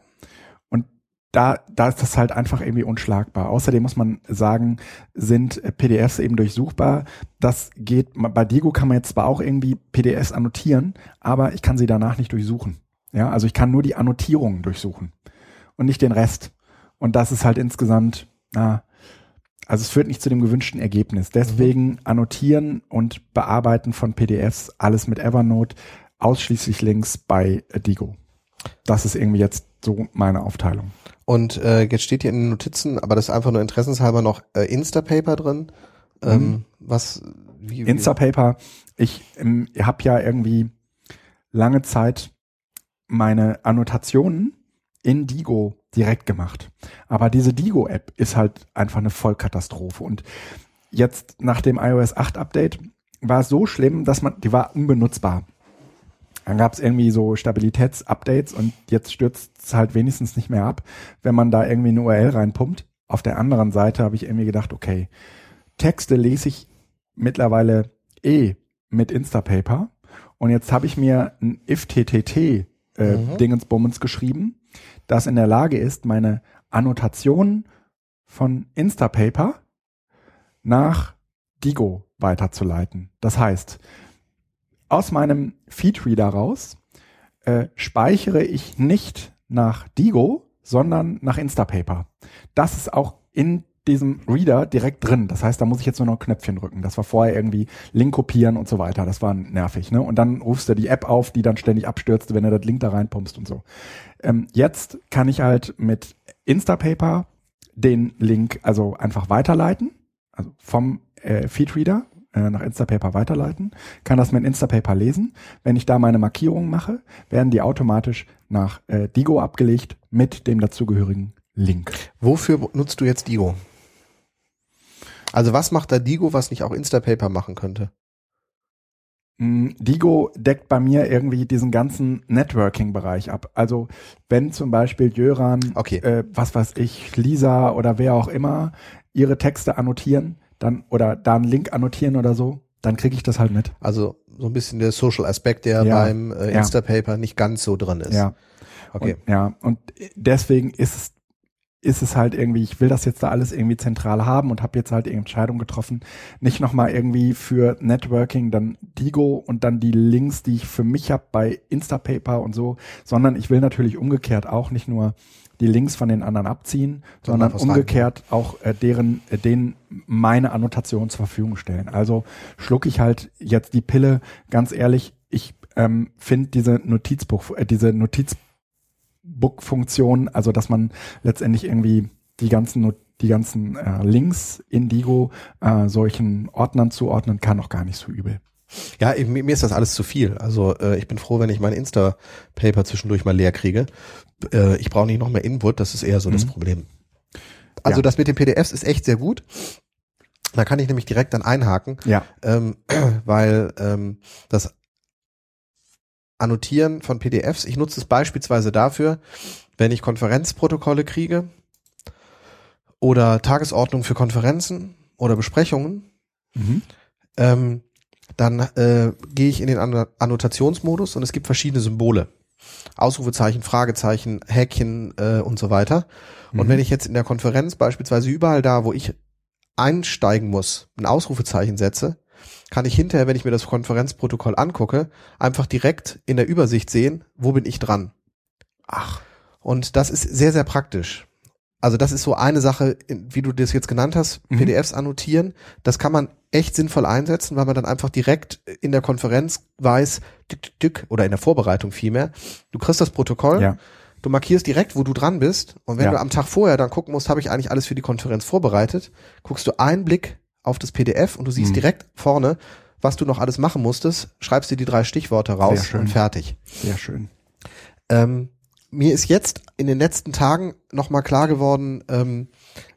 Und da, da ist das halt einfach irgendwie unschlagbar. Außerdem muss man sagen, sind PDFs eben durchsuchbar. Das geht, bei Digo kann man jetzt zwar auch irgendwie PDFs annotieren, aber ich kann sie danach nicht durchsuchen. Ja, also ich kann nur die Annotierungen durchsuchen und nicht den Rest. Und das ist halt insgesamt, na, also es führt nicht zu dem gewünschten Ergebnis. Deswegen mhm. annotieren und bearbeiten von PDFs alles mit Evernote, ausschließlich Links bei Digo. Das ist irgendwie jetzt so meine Aufteilung. Und äh, jetzt steht hier in den Notizen, aber das ist einfach nur interessenshalber noch äh, Instapaper drin. Ähm, mhm. Was? Wie, wie? Instapaper. Ich ähm, habe ja irgendwie lange Zeit meine Annotationen in Digo direkt gemacht. Aber diese Digo-App ist halt einfach eine Vollkatastrophe. Und jetzt nach dem iOS 8 Update war es so schlimm, dass man, die war unbenutzbar. Dann gab es irgendwie so Stabilitätsupdates und jetzt stürzt es halt wenigstens nicht mehr ab, wenn man da irgendwie eine URL reinpumpt. Auf der anderen Seite habe ich irgendwie gedacht, okay, Texte lese ich mittlerweile eh mit Instapaper Und jetzt habe ich mir ein if-ttt äh, Mhm. Dingensbummens geschrieben, das in der Lage ist, meine Annotationen von Instapaper nach Digo weiterzuleiten. Das heißt, aus meinem Feedreader raus äh, speichere ich nicht nach Digo, sondern nach Instapaper. Das ist auch in diesem Reader direkt drin. Das heißt, da muss ich jetzt nur noch ein Knöpfchen drücken. Das war vorher irgendwie Link kopieren und so weiter. Das war nervig. Ne? Und dann rufst du die App auf, die dann ständig abstürzt, wenn du das Link da reinpumpst und so. Ähm, jetzt kann ich halt mit Instapaper den Link also einfach weiterleiten, also vom äh, Feedreader äh, nach Instapaper weiterleiten, kann das mit Instapaper lesen. Wenn ich da meine Markierungen mache, werden die automatisch nach äh, Digo abgelegt mit dem dazugehörigen Link. Wofür nutzt du jetzt Digo? Also was macht da Digo, was nicht auch Instapaper machen könnte? Mm, Digo deckt bei mir irgendwie diesen ganzen Networking-Bereich ab. Also wenn zum Beispiel Jöran, Okay. äh, was weiß ich, Lisa oder wer auch immer ihre Texte annotieren, dann oder da einen Link annotieren oder so, dann kriege ich das halt mit. Also so ein bisschen der Social Aspekt, der Ja, beim äh, ja. Instapaper nicht ganz so drin ist. Ja. Okay. Und, ja, und deswegen ist es, ist es halt irgendwie, ich will das jetzt da alles irgendwie zentral haben und habe jetzt halt die Entscheidung getroffen, nicht nochmal irgendwie für Networking dann Digo und dann die Links, die ich für mich habe bei Instapaper und so, sondern ich will natürlich umgekehrt auch nicht nur die Links von den anderen abziehen, Sondern umgekehrt auch äh, deren, äh, denen meine Annotation zur Verfügung stellen. Also schlucke ich halt jetzt die Pille, ganz ehrlich, ich ähm, finde diese Notizbuch, äh, diese Notizbook-Funktion, also dass man letztendlich irgendwie die ganzen Not die ganzen äh, Links in Digo äh, solchen Ordnern zuordnen kann, auch gar nicht so übel. Ja, ich- mir ist das alles zu viel. Also äh, ich bin froh, wenn ich mein Insta-Paper zwischendurch mal leer kriege. Äh, ich brauche nicht noch mehr Input, das ist eher so das Mhm. Problem. Also Ja. das mit den PDFs ist echt sehr gut. Da kann ich nämlich direkt dann einhaken, Ja, ähm, weil ähm, das Annotieren von PDFs, ich nutze es beispielsweise dafür, wenn ich Konferenzprotokolle kriege oder Tagesordnung für Konferenzen oder Besprechungen, mhm. ähm, dann äh, gehe ich in den Anno- Annotationsmodus und es gibt verschiedene Symbole. Ausrufezeichen, Fragezeichen, Häkchen äh, und so weiter. Und Mhm. wenn ich jetzt in der Konferenz beispielsweise überall da, wo ich einsteigen muss, ein Ausrufezeichen setze, kann ich hinterher, wenn ich mir das Konferenzprotokoll angucke, einfach direkt in der Übersicht sehen, wo bin ich dran. Ach, Und das ist sehr, sehr praktisch. Also das ist so eine Sache, wie du das jetzt genannt hast, Mhm. PDFs annotieren. Das kann man echt sinnvoll einsetzen, weil man dann einfach direkt in der Konferenz weiß, dück, dück, oder in der Vorbereitung vielmehr, du kriegst das Protokoll, ja, du markierst direkt, wo du dran bist. Und wenn Ja. du am Tag vorher dann gucken musst, habe ich eigentlich alles für die Konferenz vorbereitet, guckst du einen Blick auf das PDF und du siehst Mhm. direkt vorne, was du noch alles machen musstest, schreibst dir die drei Stichworte raus und fertig. sehr schön. Ähm, mir ist jetzt in den letzten Tagen nochmal klar geworden, ähm,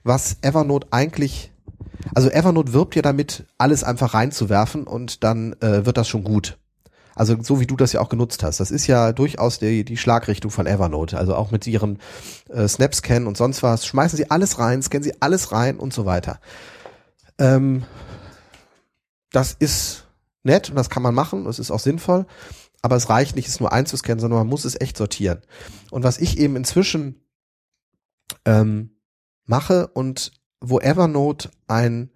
was Evernote eigentlich, also Evernote wirbt ja damit, alles einfach reinzuwerfen und dann äh, wird das schon gut. Also so wie du das ja auch genutzt hast. Das ist ja durchaus die, die Schlagrichtung von Evernote. Also auch mit ihren äh, Snap-Scan und sonst was. Schmeißen sie alles rein, scannen sie alles rein und so weiter. Ähm, das ist nett und das kann man machen. Das ist auch sinnvoll aber es reicht nicht, es nur einzuscannen, sondern man muss es echt sortieren. Und was ich eben inzwischen ähm, mache und wo Evernote ein,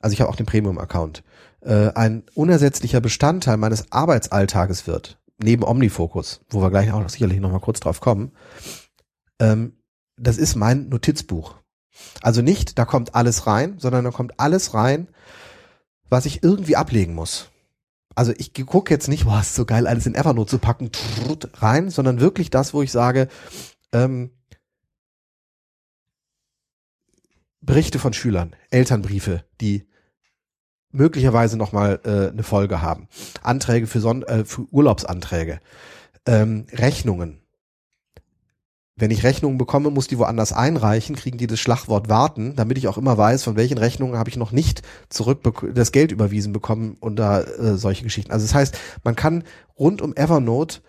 also ich habe auch den Premium-Account, äh, ein unersetzlicher Bestandteil meines Arbeitsalltages wird, neben Omnifocus, wo wir gleich auch sicherlich noch mal kurz drauf kommen, ähm, das ist mein Notizbuch. Also nicht, da kommt alles rein, sondern da kommt alles rein, was ich irgendwie ablegen muss also ich gucke jetzt nicht, boah, ist so geil, alles in Evernote zu packen, rein, sondern wirklich das, wo ich sage, ähm, Berichte von Schülern, Elternbriefe, die möglicherweise nochmal äh, eine Folge haben, Anträge für, Son äh, für Urlaubsanträge, ähm, Rechnungen. Wenn ich Rechnungen bekomme, muss die woanders einreichen, kriegen die das Schlagwort warten, damit ich auch immer weiß, von welchen Rechnungen habe ich noch nicht zurück das Geld überwiesen bekommen da äh, solche Geschichten. Also das heißt, man kann rund um Evernote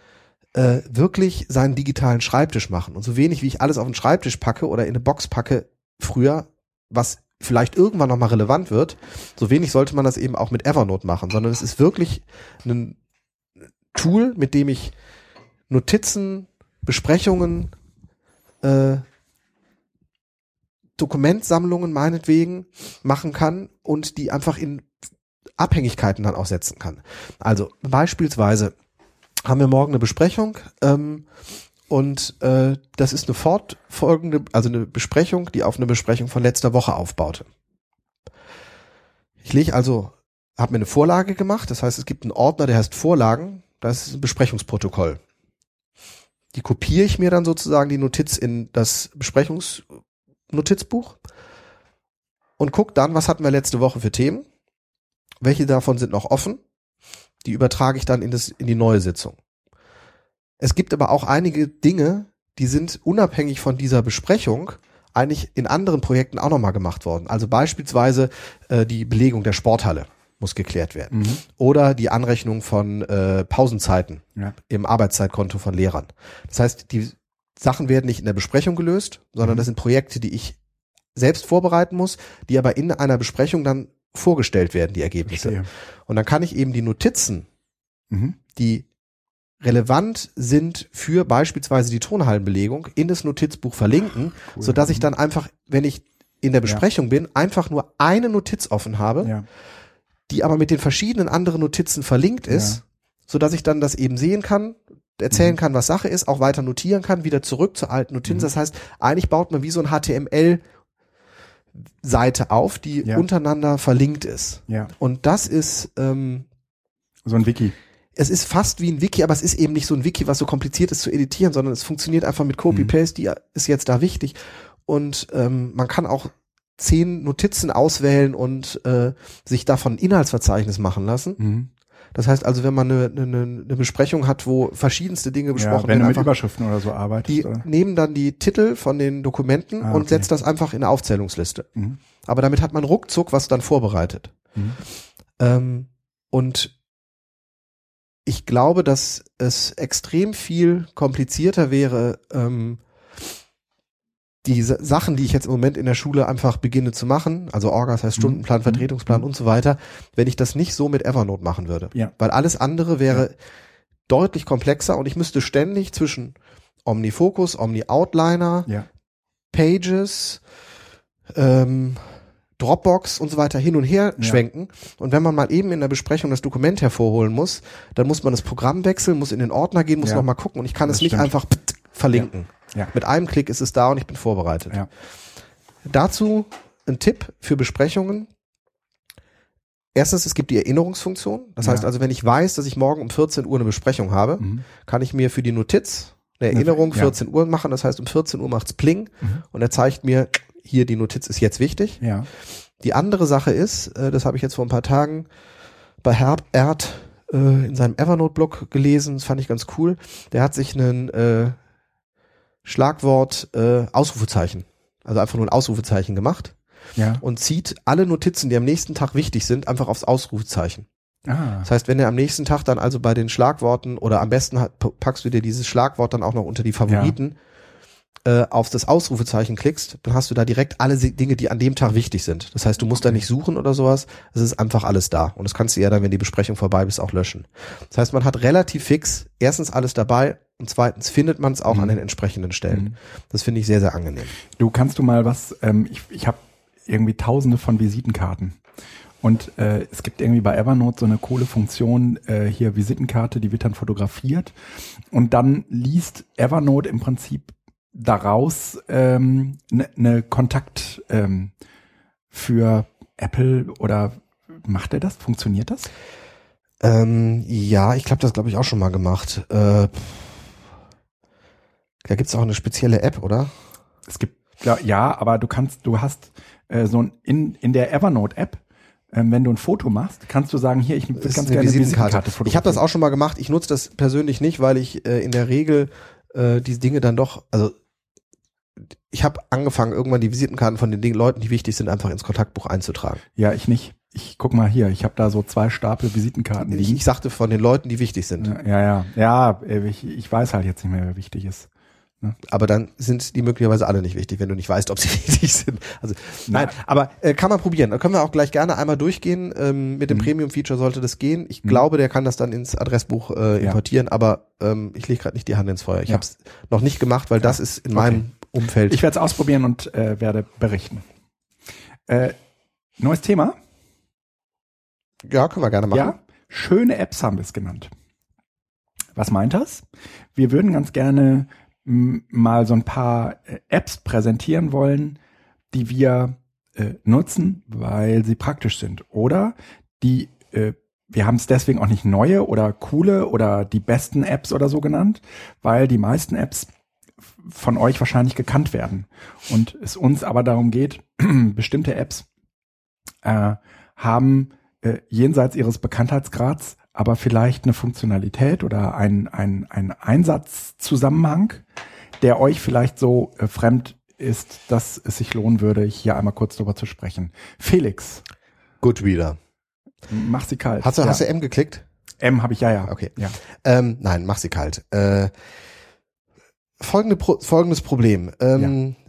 äh, wirklich seinen digitalen Schreibtisch machen. Und so wenig wie ich alles auf den Schreibtisch packe oder in eine Box packe früher, was vielleicht irgendwann nochmal relevant wird, so wenig sollte man das eben auch mit Evernote machen, sondern es ist wirklich ein, Tool, mit dem ich Notizen, Besprechungen, äh, Dokumentsammlungen meinetwegen machen kann und die einfach in Abhängigkeiten dann auch setzen kann. Also beispielsweise haben wir morgen eine Besprechung ähm, und äh, das ist eine fortfolgende, also eine Besprechung, die auf eine Besprechung von letzter Woche aufbaute. Ich lege also, habe mir eine Vorlage gemacht, das heißt, es gibt einen Ordner, der heißt Vorlagen, das ist ein Besprechungsprotokoll. Die kopiere ich mir dann sozusagen die Notiz in das Besprechungsnotizbuch und guck dann, was hatten wir letzte Woche für Themen, welche davon sind noch offen, die übertrage ich dann in, das, in die neue Sitzung. Es gibt aber auch einige Dinge, die sind unabhängig von dieser Besprechung eigentlich in anderen Projekten auch nochmal gemacht worden. Also beispielsweise äh, die Belegung der Sporthalle muss geklärt werden. Mhm. Oder die Anrechnung von äh, Pausenzeiten ja. im Arbeitszeitkonto von Lehrern. Das heißt, die Sachen werden nicht in der Besprechung gelöst, sondern mhm. das sind Projekte, die ich selbst vorbereiten muss, die aber in einer Besprechung dann vorgestellt werden, die Ergebnisse. Und dann kann ich eben die Notizen, mhm. die relevant sind für beispielsweise die Tonhallenbelegung in das Notizbuch verlinken, cool. so dass ich dann einfach, wenn ich in der Besprechung ja. bin, einfach nur eine Notiz offen habe, ja. Die aber mit den verschiedenen anderen Notizen verlinkt ist, ja. so dass ich dann das eben sehen kann, erzählen mhm. kann, was Sache ist, auch weiter notieren kann, wieder zurück zur alten Notiz. Mhm. Das heißt, eigentlich baut man wie so ein HTML Seite auf, die ja. untereinander verlinkt ist. Ja. Und das ist ähm, so ein Wiki es ist fast wie ein Wiki, aber es ist eben nicht so ein Wiki, was so kompliziert ist zu editieren, sondern es funktioniert einfach mit Copy-Paste, die ist jetzt da wichtig. Und ähm, man kann auch zehn Notizen auswählen und äh, sich davon ein Inhaltsverzeichnis machen lassen. Mhm. Das heißt also, wenn man eine, eine, eine Besprechung hat, wo verschiedenste Dinge besprochen ja, wenn werden, du mit Überschriften oder so arbeitest, die oder? nehmen dann die Titel von den Dokumenten ah, okay. und setzt das einfach in eine Aufzählungsliste. Mhm. Aber damit hat man ruckzuck was dann vorbereitet. Mhm. Ähm, und ich glaube, dass es extrem viel komplizierter wäre, ähm, die Sachen, die ich jetzt im Moment in der Schule einfach beginne zu machen, also Orga, das heißt mhm. Stundenplan, mhm. Vertretungsplan mhm. und so weiter, wenn ich das nicht so mit Evernote machen würde. Ja. Weil alles andere wäre ja. deutlich komplexer und ich müsste ständig zwischen OmniFocus, OmniOutliner, ja. Pages, ähm, Dropbox und so weiter hin und her ja. schwenken. Und wenn man mal eben in der Besprechung das Dokument hervorholen muss, dann muss man das Programm wechseln, muss in den Ordner gehen, muss ja. noch mal gucken und ich kann das es nicht einfach verlinken. Ja. Mit einem Klick ist es da und ich bin vorbereitet. Ja. Dazu ein Tipp für Besprechungen. Erstens, es gibt die Erinnerungsfunktion. Das heißt also, wenn ich weiß, dass ich morgen um 14 Uhr eine Besprechung habe, mhm. kann ich mir für die Notiz eine Erinnerung 14 Uhr machen. Das heißt, um 14 Uhr macht's Pling mhm. und er zeigt mir, hier die Notiz ist jetzt wichtig. Ja. Die andere Sache ist, äh, das habe ich jetzt vor ein paar Tagen bei Herb Erd äh, in seinem Evernote-Blog gelesen, das fand ich ganz cool. Der hat sich einen äh, Schlagwort äh, Ausrufezeichen, also einfach nur ein Ausrufezeichen gemacht ja. und zieht alle Notizen, die am nächsten Tag wichtig sind, einfach aufs Ausrufezeichen. Ah. Das heißt, wenn er am nächsten Tag dann also bei den Schlagworten oder am besten packst du dir dieses Schlagwort dann auch noch unter die Favoriten, ja äh, auf das Ausrufezeichen klickst, dann hast du da direkt alle Dinge, die an dem Tag wichtig sind. Das heißt, du musst da nicht suchen oder sowas. Es ist einfach alles da. Und das kannst du ja dann, wenn die Besprechung vorbei ist, auch löschen. Das heißt, man hat relativ fix erstens alles dabei und zweitens findet man es auch mhm. an den entsprechenden Stellen. Mhm. Das finde ich sehr, sehr angenehm. Du kannst du mal was, ähm, ich, ich habe irgendwie tausende von Visitenkarten. Und äh, es gibt irgendwie bei Evernote so eine coole Funktion, äh, hier Visitenkarte, die wird dann fotografiert. Und dann liest Evernote im Prinzip daraus ähm, ne, ne Kontakt ähm, für Apple oder macht er das? Funktioniert das? Ähm, ja, ich glaube, das glaube ich auch schon mal gemacht. Äh, da gibt's auch eine spezielle App, oder? Es gibt ja, aber du kannst, du hast äh, so ein in in der Evernote App ähm, wenn du ein Foto machst, kannst du sagen, hier, ich würde ganz gerne eine Visitenkarte, Visitenkarte Ich habe das auch schon mal gemacht. Ich nutze das persönlich nicht, weil ich äh, in der Regel äh, diese Dinge dann doch, also ich habe angefangen, irgendwann die Visitenkarten von den Dingen, Leuten, die wichtig sind, einfach ins Kontaktbuch einzutragen. Ja, ich nicht. Ich guck mal hier, ich habe da so zwei Stapel Visitenkarten. Ich, ich sagte von den Leuten, die wichtig sind. Ja, ja, ja. Ja, ich, ich weiß halt jetzt nicht mehr, wer wichtig ist. Ne? Aber dann sind die möglicherweise alle nicht wichtig, wenn du nicht weißt, ob sie wichtig sind. Also nein, aber äh, kann man probieren. Da können wir auch gleich gerne einmal durchgehen. Ähm, mit dem mhm. Premium-Feature sollte das gehen. Ich mhm. glaube, der kann das dann ins Adressbuch äh, importieren, ja. aber ähm, ich lege gerade nicht die Hand ins Feuer. Ich ja. habe es noch nicht gemacht, weil ja. das ist in okay. meinem Umfeld. Ich werde es ausprobieren und äh, werde berichten. Äh, neues Thema? Ja, können wir gerne machen. Ja, schöne Apps haben wir es genannt. Was meint das? Wir würden ganz gerne mal so ein paar äh, Apps präsentieren wollen, die wir äh, nutzen, weil sie praktisch sind. Oder die, äh, wir haben es deswegen auch nicht neue oder coole oder die besten Apps oder so genannt, weil die meisten Apps von euch wahrscheinlich gekannt werden. Und es uns aber darum geht, bestimmte Apps äh, haben äh, jenseits ihres Bekanntheitsgrads aber vielleicht eine Funktionalität oder ein, ein, ein Einsatzzusammenhang, der euch vielleicht so äh, fremd ist, dass es sich lohnen würde, hier einmal kurz drüber zu sprechen. Felix. Gut wieder. Mach sie kalt. Hast du, ja. hast du M geklickt? M habe ich, ja, ja. Okay. Ja. Ähm, nein, mach sie kalt. Äh, folgende Pro folgendes Problem. Ähm, ja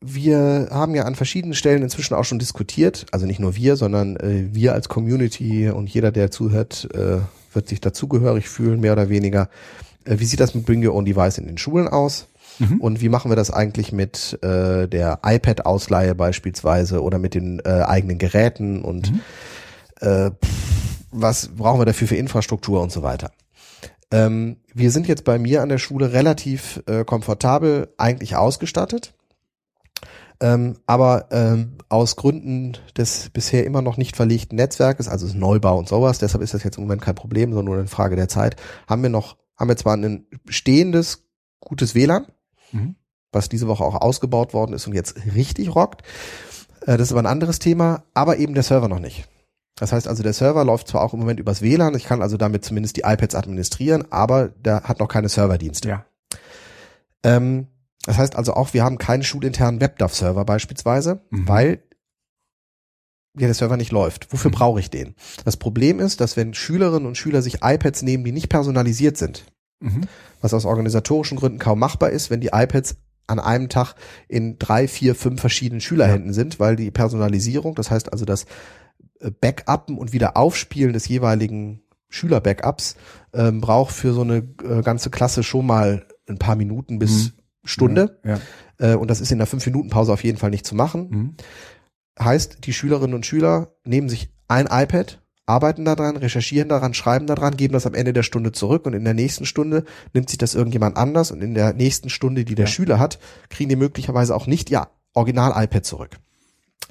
wir haben ja an verschiedenen Stellen inzwischen auch schon diskutiert, also nicht nur wir, sondern äh, wir als Community und jeder, der zuhört, äh, wird sich dazugehörig fühlen, mehr oder weniger. Äh, wie sieht das mit Bring Your Own Device in den Schulen aus? Mhm. Und wie machen wir das eigentlich mit äh, der iPad-Ausleihe beispielsweise oder mit den äh, eigenen Geräten und mhm. äh, was brauchen wir dafür für Infrastruktur und so weiter? Ähm, wir sind jetzt bei mir an der Schule relativ äh, komfortabel eigentlich ausgestattet. Ähm, aber ähm, aus Gründen des bisher immer noch nicht verlegten Netzwerkes, also Neubau und sowas, deshalb ist das jetzt im Moment kein Problem, sondern nur eine Frage der Zeit, haben wir noch, haben wir zwar ein stehendes, gutes WLAN, mhm. was diese Woche auch ausgebaut worden ist und jetzt richtig rockt. Äh, das ist aber ein anderes Thema, aber eben der Server noch nicht. Das heißt also, der Server läuft zwar auch im Moment übers WLAN, ich kann also damit zumindest die iPads administrieren, aber der hat noch keine Serverdienste. Ja. Ähm, das heißt also auch, wir haben keinen schulinternen WebDAV-Server beispielsweise, mhm. weil ja, der Server nicht läuft. Wofür mhm. brauche ich den? Das Problem ist, dass wenn Schülerinnen und Schüler sich iPads nehmen, die nicht personalisiert sind, mhm. was aus organisatorischen Gründen kaum machbar ist, wenn die iPads an einem Tag in drei, vier, fünf verschiedenen Schülerhänden ja. sind, weil die Personalisierung, das heißt also das äh, Backuppen und wieder Aufspielen des jeweiligen Schüler-Backups ähm, braucht für so eine äh, ganze Klasse schon mal ein paar Minuten bis mhm. Stunde. Ja, ja. Äh, und das ist in der Fünf-Minuten-Pause auf jeden Fall nicht zu machen. Mhm. Heißt, die Schülerinnen und Schüler nehmen sich ein iPad, arbeiten daran, recherchieren daran, schreiben daran, geben das am Ende der Stunde zurück und in der nächsten Stunde nimmt sich das irgendjemand anders und in der nächsten Stunde, die der ja. Schüler hat, kriegen die möglicherweise auch nicht ihr Original-iPad zurück.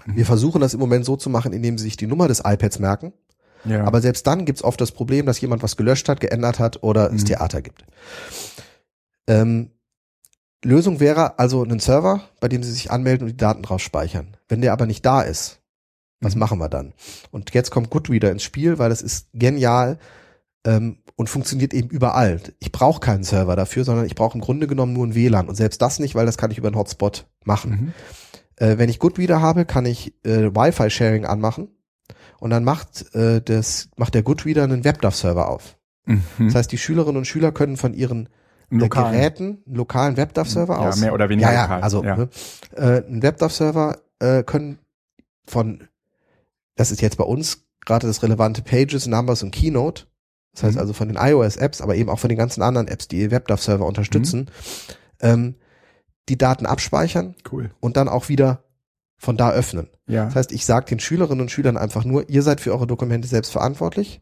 Mhm. Wir versuchen das im Moment so zu machen, indem sie sich die Nummer des iPads merken. Ja. Aber selbst dann gibt's oft das Problem, dass jemand was gelöscht hat, geändert hat oder mhm. es Theater gibt. Ähm, Lösung wäre also ein Server, bei dem Sie sich anmelden und die Daten drauf speichern. Wenn der aber nicht da ist, was mhm. machen wir dann? Und jetzt kommt Goodreader ins Spiel, weil das ist genial ähm, und funktioniert eben überall. Ich brauche keinen Server dafür, sondern ich brauche im Grunde genommen nur ein WLAN und selbst das nicht, weil das kann ich über einen Hotspot machen. Mhm. Äh, wenn ich Goodreader habe, kann ich äh, Wi-Fi-Sharing anmachen und dann macht äh, das macht der Goodreader einen WebDAV-Server auf. Mhm. Das heißt, die Schülerinnen und Schüler können von ihren lokalen. Geräten, einen lokalen WebDAV-Server aus. Ja, mehr oder weniger ja, ja, lokal. Also ja. Ne, äh, ein WebDAV-Server äh, können von, das ist jetzt bei uns gerade das relevante Pages, Numbers und Keynote. Das heißt mhm. also von den iOS-Apps, aber eben auch von den ganzen anderen Apps, die WebDAV-Server unterstützen, mhm. ähm, die Daten abspeichern cool. und dann auch wieder von da öffnen. Ja. Das heißt, ich sage den Schülerinnen und Schülern einfach nur, ihr seid für eure Dokumente selbst verantwortlich.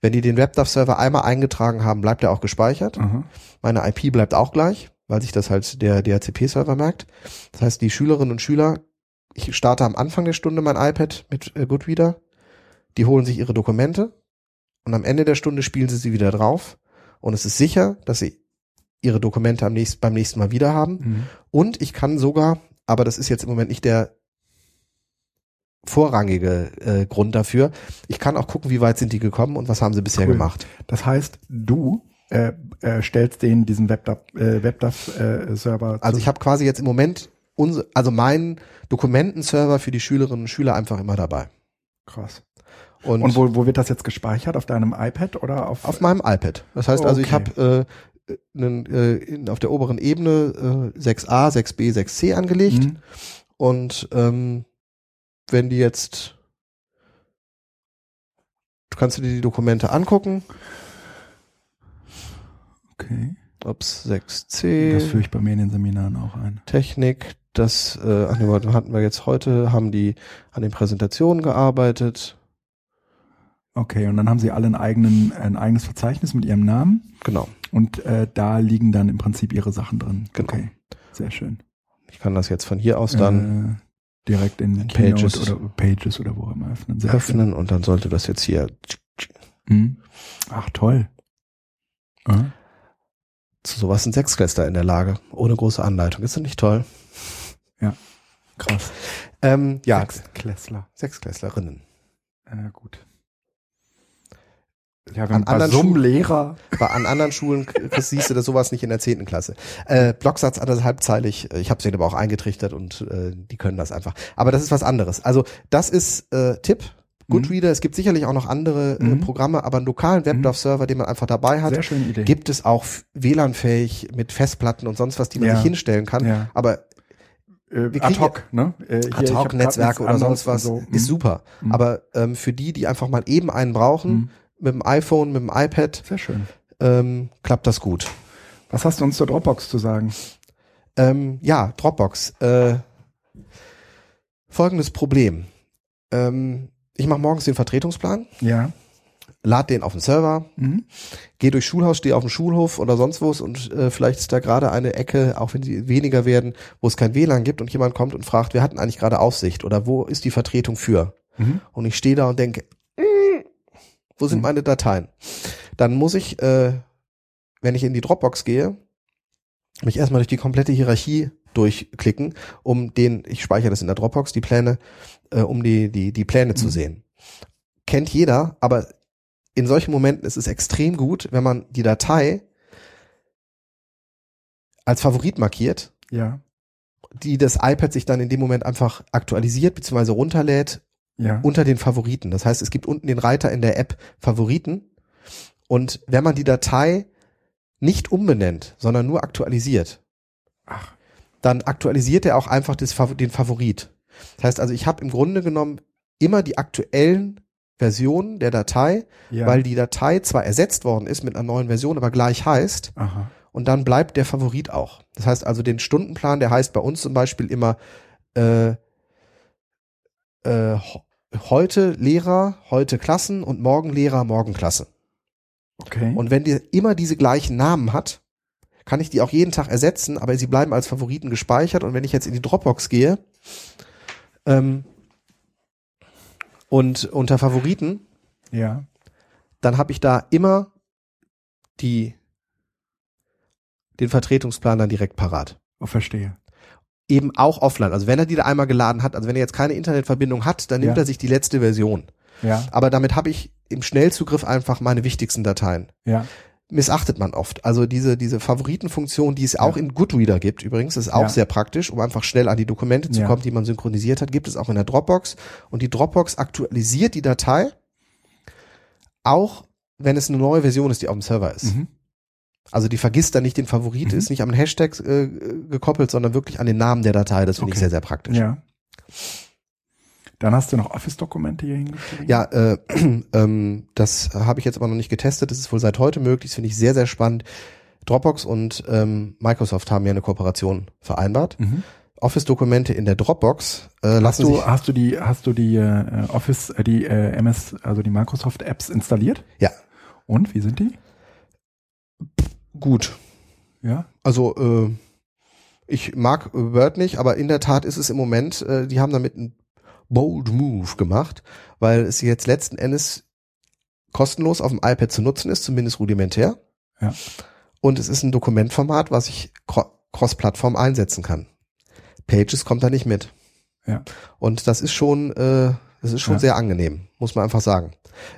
Wenn die den WebDAV-Server einmal eingetragen haben, bleibt er auch gespeichert. Mhm. Meine IP bleibt auch gleich, weil sich das halt der DHCP-Server merkt. Das heißt, die Schülerinnen und Schüler, ich starte am Anfang der Stunde mein iPad mit äh, Goodreader, die holen sich ihre Dokumente und am Ende der Stunde spielen sie sie wieder drauf und es ist sicher, dass sie ihre Dokumente am nächsten, beim nächsten Mal wieder haben. Mhm. Und ich kann sogar, aber das ist jetzt im Moment nicht der vorrangige äh, Grund dafür. Ich kann auch gucken, wie weit sind die gekommen und was haben sie bisher cool. gemacht. Das heißt, du äh, äh, stellst denen diesen WebDAV, äh, WebDAV äh, Server. Also ich habe quasi jetzt im Moment unser, also meinen Dokumentenserver für die Schülerinnen und Schüler einfach immer dabei. Krass. Und, und wo, wo wird das jetzt gespeichert? Auf deinem iPad oder auf? Auf meinem iPad. Das heißt also, okay. ich habe einen, äh, in, auf der oberen Ebene äh, 6a, 6b, 6c angelegt. Mhm. Und ähm, wenn die jetzt, du kannst dir die Dokumente angucken, Okay. Das 6c, führe ich bei mir in den Seminaren auch ein. Technik, das äh, ach nee, hatten wir jetzt heute, haben die an den Präsentationen gearbeitet. Okay, und dann haben sie alle einen eigenen, ein eigenes Verzeichnis mit ihrem Namen Genau. und äh, da liegen dann im Prinzip ihre Sachen drin. Genau. Okay, sehr schön. Ich kann das jetzt von hier aus dann äh, direkt in, Keynote Pages. oder Pages oder wo immer öffnen. Sehr öffnen und dann sollte das jetzt hier. Mhm. Ach toll. Ja. zu sowas sind Sechsklässler in der Lage, ohne große Anleitung. Ist das nicht toll? Krass. Ähm, ja, Klässler. Sechsklässlerinnen. Äh, gut. Ja, An anderen Schulen- Lehrer. Bei an anderen Schulen siehst du das sowas nicht in der zehnten Klasse. Äh, Blocksatz anderthalbzeilig, äh, ich habe sie aber auch eingetrichtert und äh, die können das einfach. Aber das ist was anderes. Also das ist äh, Tipp. Goodreader, es gibt sicherlich auch noch andere äh, Mhm. Programme, aber einen lokalen Weblauf-Server, den man einfach dabei hat, Sehr schöne Idee. gibt es auch WLAN-fähig mit Festplatten und sonst was, die man Ja. sich hinstellen kann. Ja. Aber äh, ad hoc, ne? Äh, hier, grad Ad-Hoc-Netzwerke nichts oder sonst was so. ist Mhm. super. Mhm. Aber ähm, für die, die einfach mal eben einen brauchen, Mhm. Mit dem iPhone, mit dem iPad, Sehr schön. ähm, klappt das gut. Was hast du uns zur Dropbox zu sagen? Ähm, ja, Dropbox. Äh, folgendes Problem. Ähm, ich mache morgens den Vertretungsplan, Ja. lade den auf den Server, Mhm. gehe durchs Schulhaus, stehe auf dem Schulhof oder sonst wo und äh, vielleicht ist da gerade eine Ecke, auch wenn sie weniger werden, wo es kein WLAN gibt und jemand kommt und fragt, wir hatten eigentlich gerade Aufsicht oder wo ist die Vertretung für? Mhm. Und ich stehe da und denke, "Mm, wo sind Mhm. meine Dateien? Dann muss ich, äh, wenn ich in die Dropbox gehe, mich erstmal durch die komplette Hierarchie durchklicken, um den, ich speichere das in der Dropbox, die Pläne, äh, um die, die, die Pläne zu Mhm. sehen. Kennt jeder, aber in solchen Momenten ist es extrem gut, wenn man die Datei als Favorit markiert, Ja. die das iPad sich dann in dem Moment einfach aktualisiert bzw. runterlädt Ja. unter den Favoriten. Das heißt, es gibt unten den Reiter in der App Favoriten. Und wenn man die Datei nicht umbenennt, sondern nur aktualisiert, Ach. dann aktualisiert er auch einfach das, den Favorit. Das heißt also, ich habe im Grunde genommen immer die aktuellen Versionen der Datei, Ja. weil die Datei zwar ersetzt worden ist mit einer neuen Version, aber gleich heißt. Aha. Und dann bleibt der Favorit auch. Das heißt also, den Stundenplan, der heißt bei uns zum Beispiel immer äh, äh, heute Lehrer, heute Klassen und morgen Lehrer, morgen Klasse. Okay. Und wenn die immer diese gleichen Namen hat, kann ich die auch jeden Tag ersetzen, aber sie bleiben als Favoriten gespeichert. Und wenn ich jetzt in die Dropbox gehe ähm, und unter Favoriten, ja. dann habe ich da immer die den Vertretungsplan dann direkt parat. Oh, verstehe. Eben auch offline. Also wenn er die da einmal geladen hat, also wenn er jetzt keine Internetverbindung hat, dann nimmt Ja. er sich die letzte Version. Ja. Aber damit habe ich im Schnellzugriff einfach meine wichtigsten Dateien. Ja. Missachtet man oft. Also diese, diese Favoritenfunktion, die es auch Ja. in Goodreader gibt, übrigens, ist auch Ja. sehr praktisch, um einfach schnell an die Dokumente zu kommen, die man synchronisiert hat, gibt es auch in der Dropbox. Und die Dropbox aktualisiert die Datei, auch wenn es eine neue Version ist, die auf dem Server ist. Mhm. Also die vergisst dann nicht den Favorit, Mhm. ist nicht am Hashtag äh, gekoppelt, sondern wirklich an den Namen der Datei. Das finde ich Okay. sehr, sehr praktisch. Ja. Dann hast du noch Office-Dokumente hier hingeschrieben. Ja, äh, ähm, das habe ich jetzt aber noch nicht getestet. Das ist wohl seit heute möglich. Das finde ich sehr, sehr spannend. Dropbox und ähm, Microsoft haben ja eine Kooperation vereinbart. Mhm. Office-Dokumente in der Dropbox äh, Hast lassen du, sich. hast du die, hast du die äh, Office, äh, die äh, MS, also die Microsoft Apps installiert? Ja. Und wie sind die? Gut. Ja. Also äh, ich mag Word nicht, aber in der Tat ist es im Moment, äh, die haben damit einen bold Move gemacht, weil es jetzt letzten Endes kostenlos auf dem iPad zu nutzen ist, zumindest rudimentär. Ja. Und es ist ein Dokumentformat, was ich cro- cross-Plattform einsetzen kann. Pages kommt da nicht mit. Ja. Und das ist schon, äh, das ist schon Ja. sehr angenehm, muss man einfach sagen.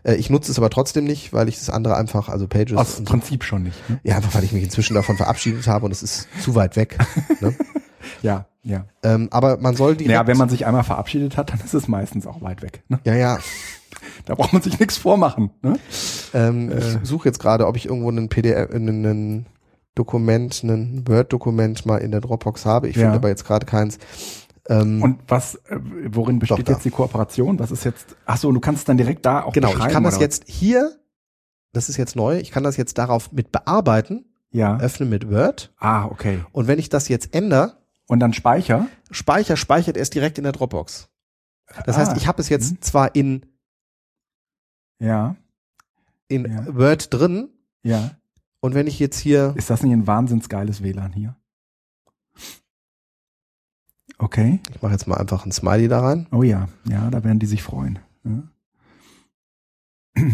Äh, ich nutze es aber trotzdem nicht, weil ich das andere einfach, also Pages Aus und so, Prinzip schon nicht. Ne? ja, einfach weil ich mich inzwischen davon verabschiedet habe und es ist zu weit weg. ne? Ja, ja. ähm, aber man soll direkt, Ja, wenn man sich einmal verabschiedet hat, dann ist es meistens auch weit weg. Ne? ja, ja, Da braucht man sich nichts vormachen. Ne? ähm, Äh. ich suche jetzt gerade, ob ich irgendwo einen PDF, einen, einen Dokument, ein Word-Dokument mal in der Dropbox habe. Ich Ja. finde aber jetzt gerade keins. Ähm, Und was, äh, worin besteht jetzt die Kooperation? Was ist jetzt, ach so, und du kannst es dann direkt da auch genau, ich kann das jetzt hier, das ist jetzt neu, ich kann das jetzt darauf mit bearbeiten? Ja. öffnen mit Word. Ah, okay. Und wenn ich das jetzt ändere, Und dann Speicher? Speicher speichert er es direkt in der Dropbox. Das Ah, heißt, ich habe es jetzt mhm. zwar in, Ja, in Ja. Word drin ja. und wenn ich jetzt hier, Ist das nicht ein wahnsinns geiles WLAN hier? Okay. ich mache jetzt mal einfach ein Smiley da rein. Oh ja, ja, da werden die sich freuen. Ja.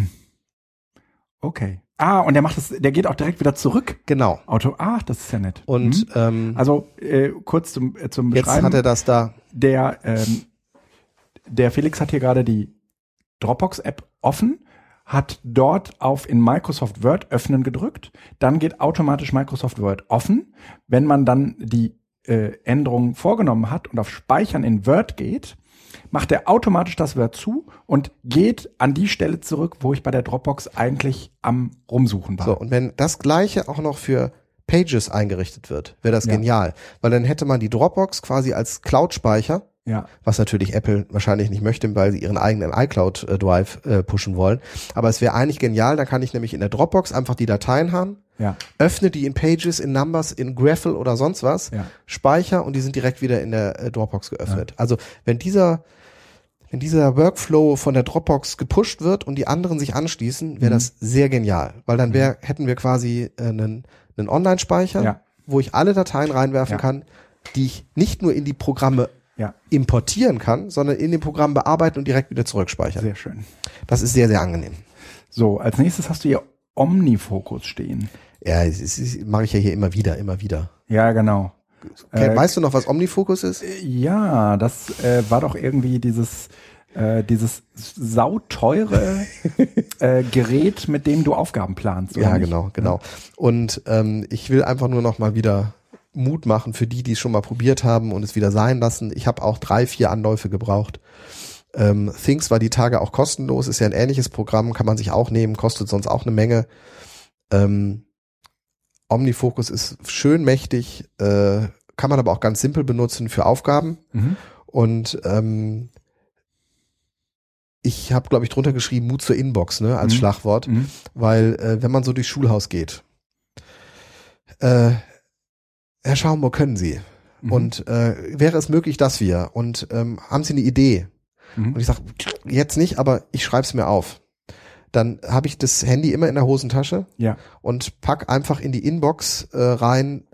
Okay. Ah, und der macht das, der geht auch direkt wieder zurück. Genau. Auto. Ach, das ist ja nett. Und Mhm. ähm, also äh, kurz zum, äh, zum jetzt Beschreiben. hat er das da. der, ähm, der Felix hat hier gerade die Dropbox-App offen, hat dort auf in Microsoft Word öffnen gedrückt, dann geht automatisch Microsoft Word offen. Wenn man dann die äh, Änderungen vorgenommen hat und auf Speichern in Word geht, macht er automatisch das Word zu und geht an die Stelle zurück, wo ich bei der Dropbox eigentlich am Rumsuchen war. So, und wenn das gleiche auch noch für Pages eingerichtet wird, wäre das Ja. genial. Weil dann hätte man die Dropbox quasi als Cloud-Speicher, Ja, was natürlich Apple wahrscheinlich nicht möchte, weil sie ihren eigenen iCloud-Drive äh, pushen wollen. Aber es wäre eigentlich genial, dann kann ich nämlich in der Dropbox einfach die Dateien haben, ja, öffne die in Pages, in Numbers, in Graphel oder sonst was, ja. speicher und die sind direkt wieder in der äh, Dropbox geöffnet. Also wenn dieser wenn dieser Workflow von der Dropbox gepusht wird und die anderen sich anschließen, wäre Mhm. das sehr genial, weil dann wär, hätten wir quasi äh, einen, einen Online-Speicher, Ja. wo ich alle Dateien reinwerfen Ja. kann, die ich nicht nur in die Programme Ja, importieren kann, sondern in dem Programm bearbeiten und direkt wieder zurückspeichern. sehr schön. Das ist sehr, sehr angenehm. So, als nächstes hast du hier Omnifokus stehen. Ja, das, mache ich ja hier immer wieder, immer wieder. Ja, genau. Okay, Äh, weißt du noch, was Omnifocus ist? Ja, das äh, war doch irgendwie dieses äh, dieses sauteure äh, Gerät, mit dem du Aufgaben planst. oder Ja, nicht? genau, genau. Und ähm, ich will einfach nur noch mal wieder Mut machen für die, die es schon mal probiert haben und es wieder sein lassen. Ich habe auch drei, vier Anläufe gebraucht. Ähm, Things war die Tage auch kostenlos, ist ja ein ähnliches Programm, kann man sich auch nehmen, kostet sonst auch eine Menge. Ähm, Omnifocus ist schön mächtig, äh, kann man aber auch ganz simpel benutzen für Aufgaben. Mhm. Und ähm, ich habe, glaube ich, drunter geschrieben, Mut zur Inbox, ne, als Mhm. Schlagwort Mhm. weil äh, wenn man so durchs Schulhaus geht, äh, Herr Schaumburg, können Sie? Mhm. Und äh, wäre es möglich, dass wir? Und ähm, haben Sie eine Idee? Mhm. Und ich sage, jetzt nicht, aber ich schreibe es mir auf. Dann habe ich das Handy immer in der Hosentasche Ja. und pack einfach in die Inbox äh, rein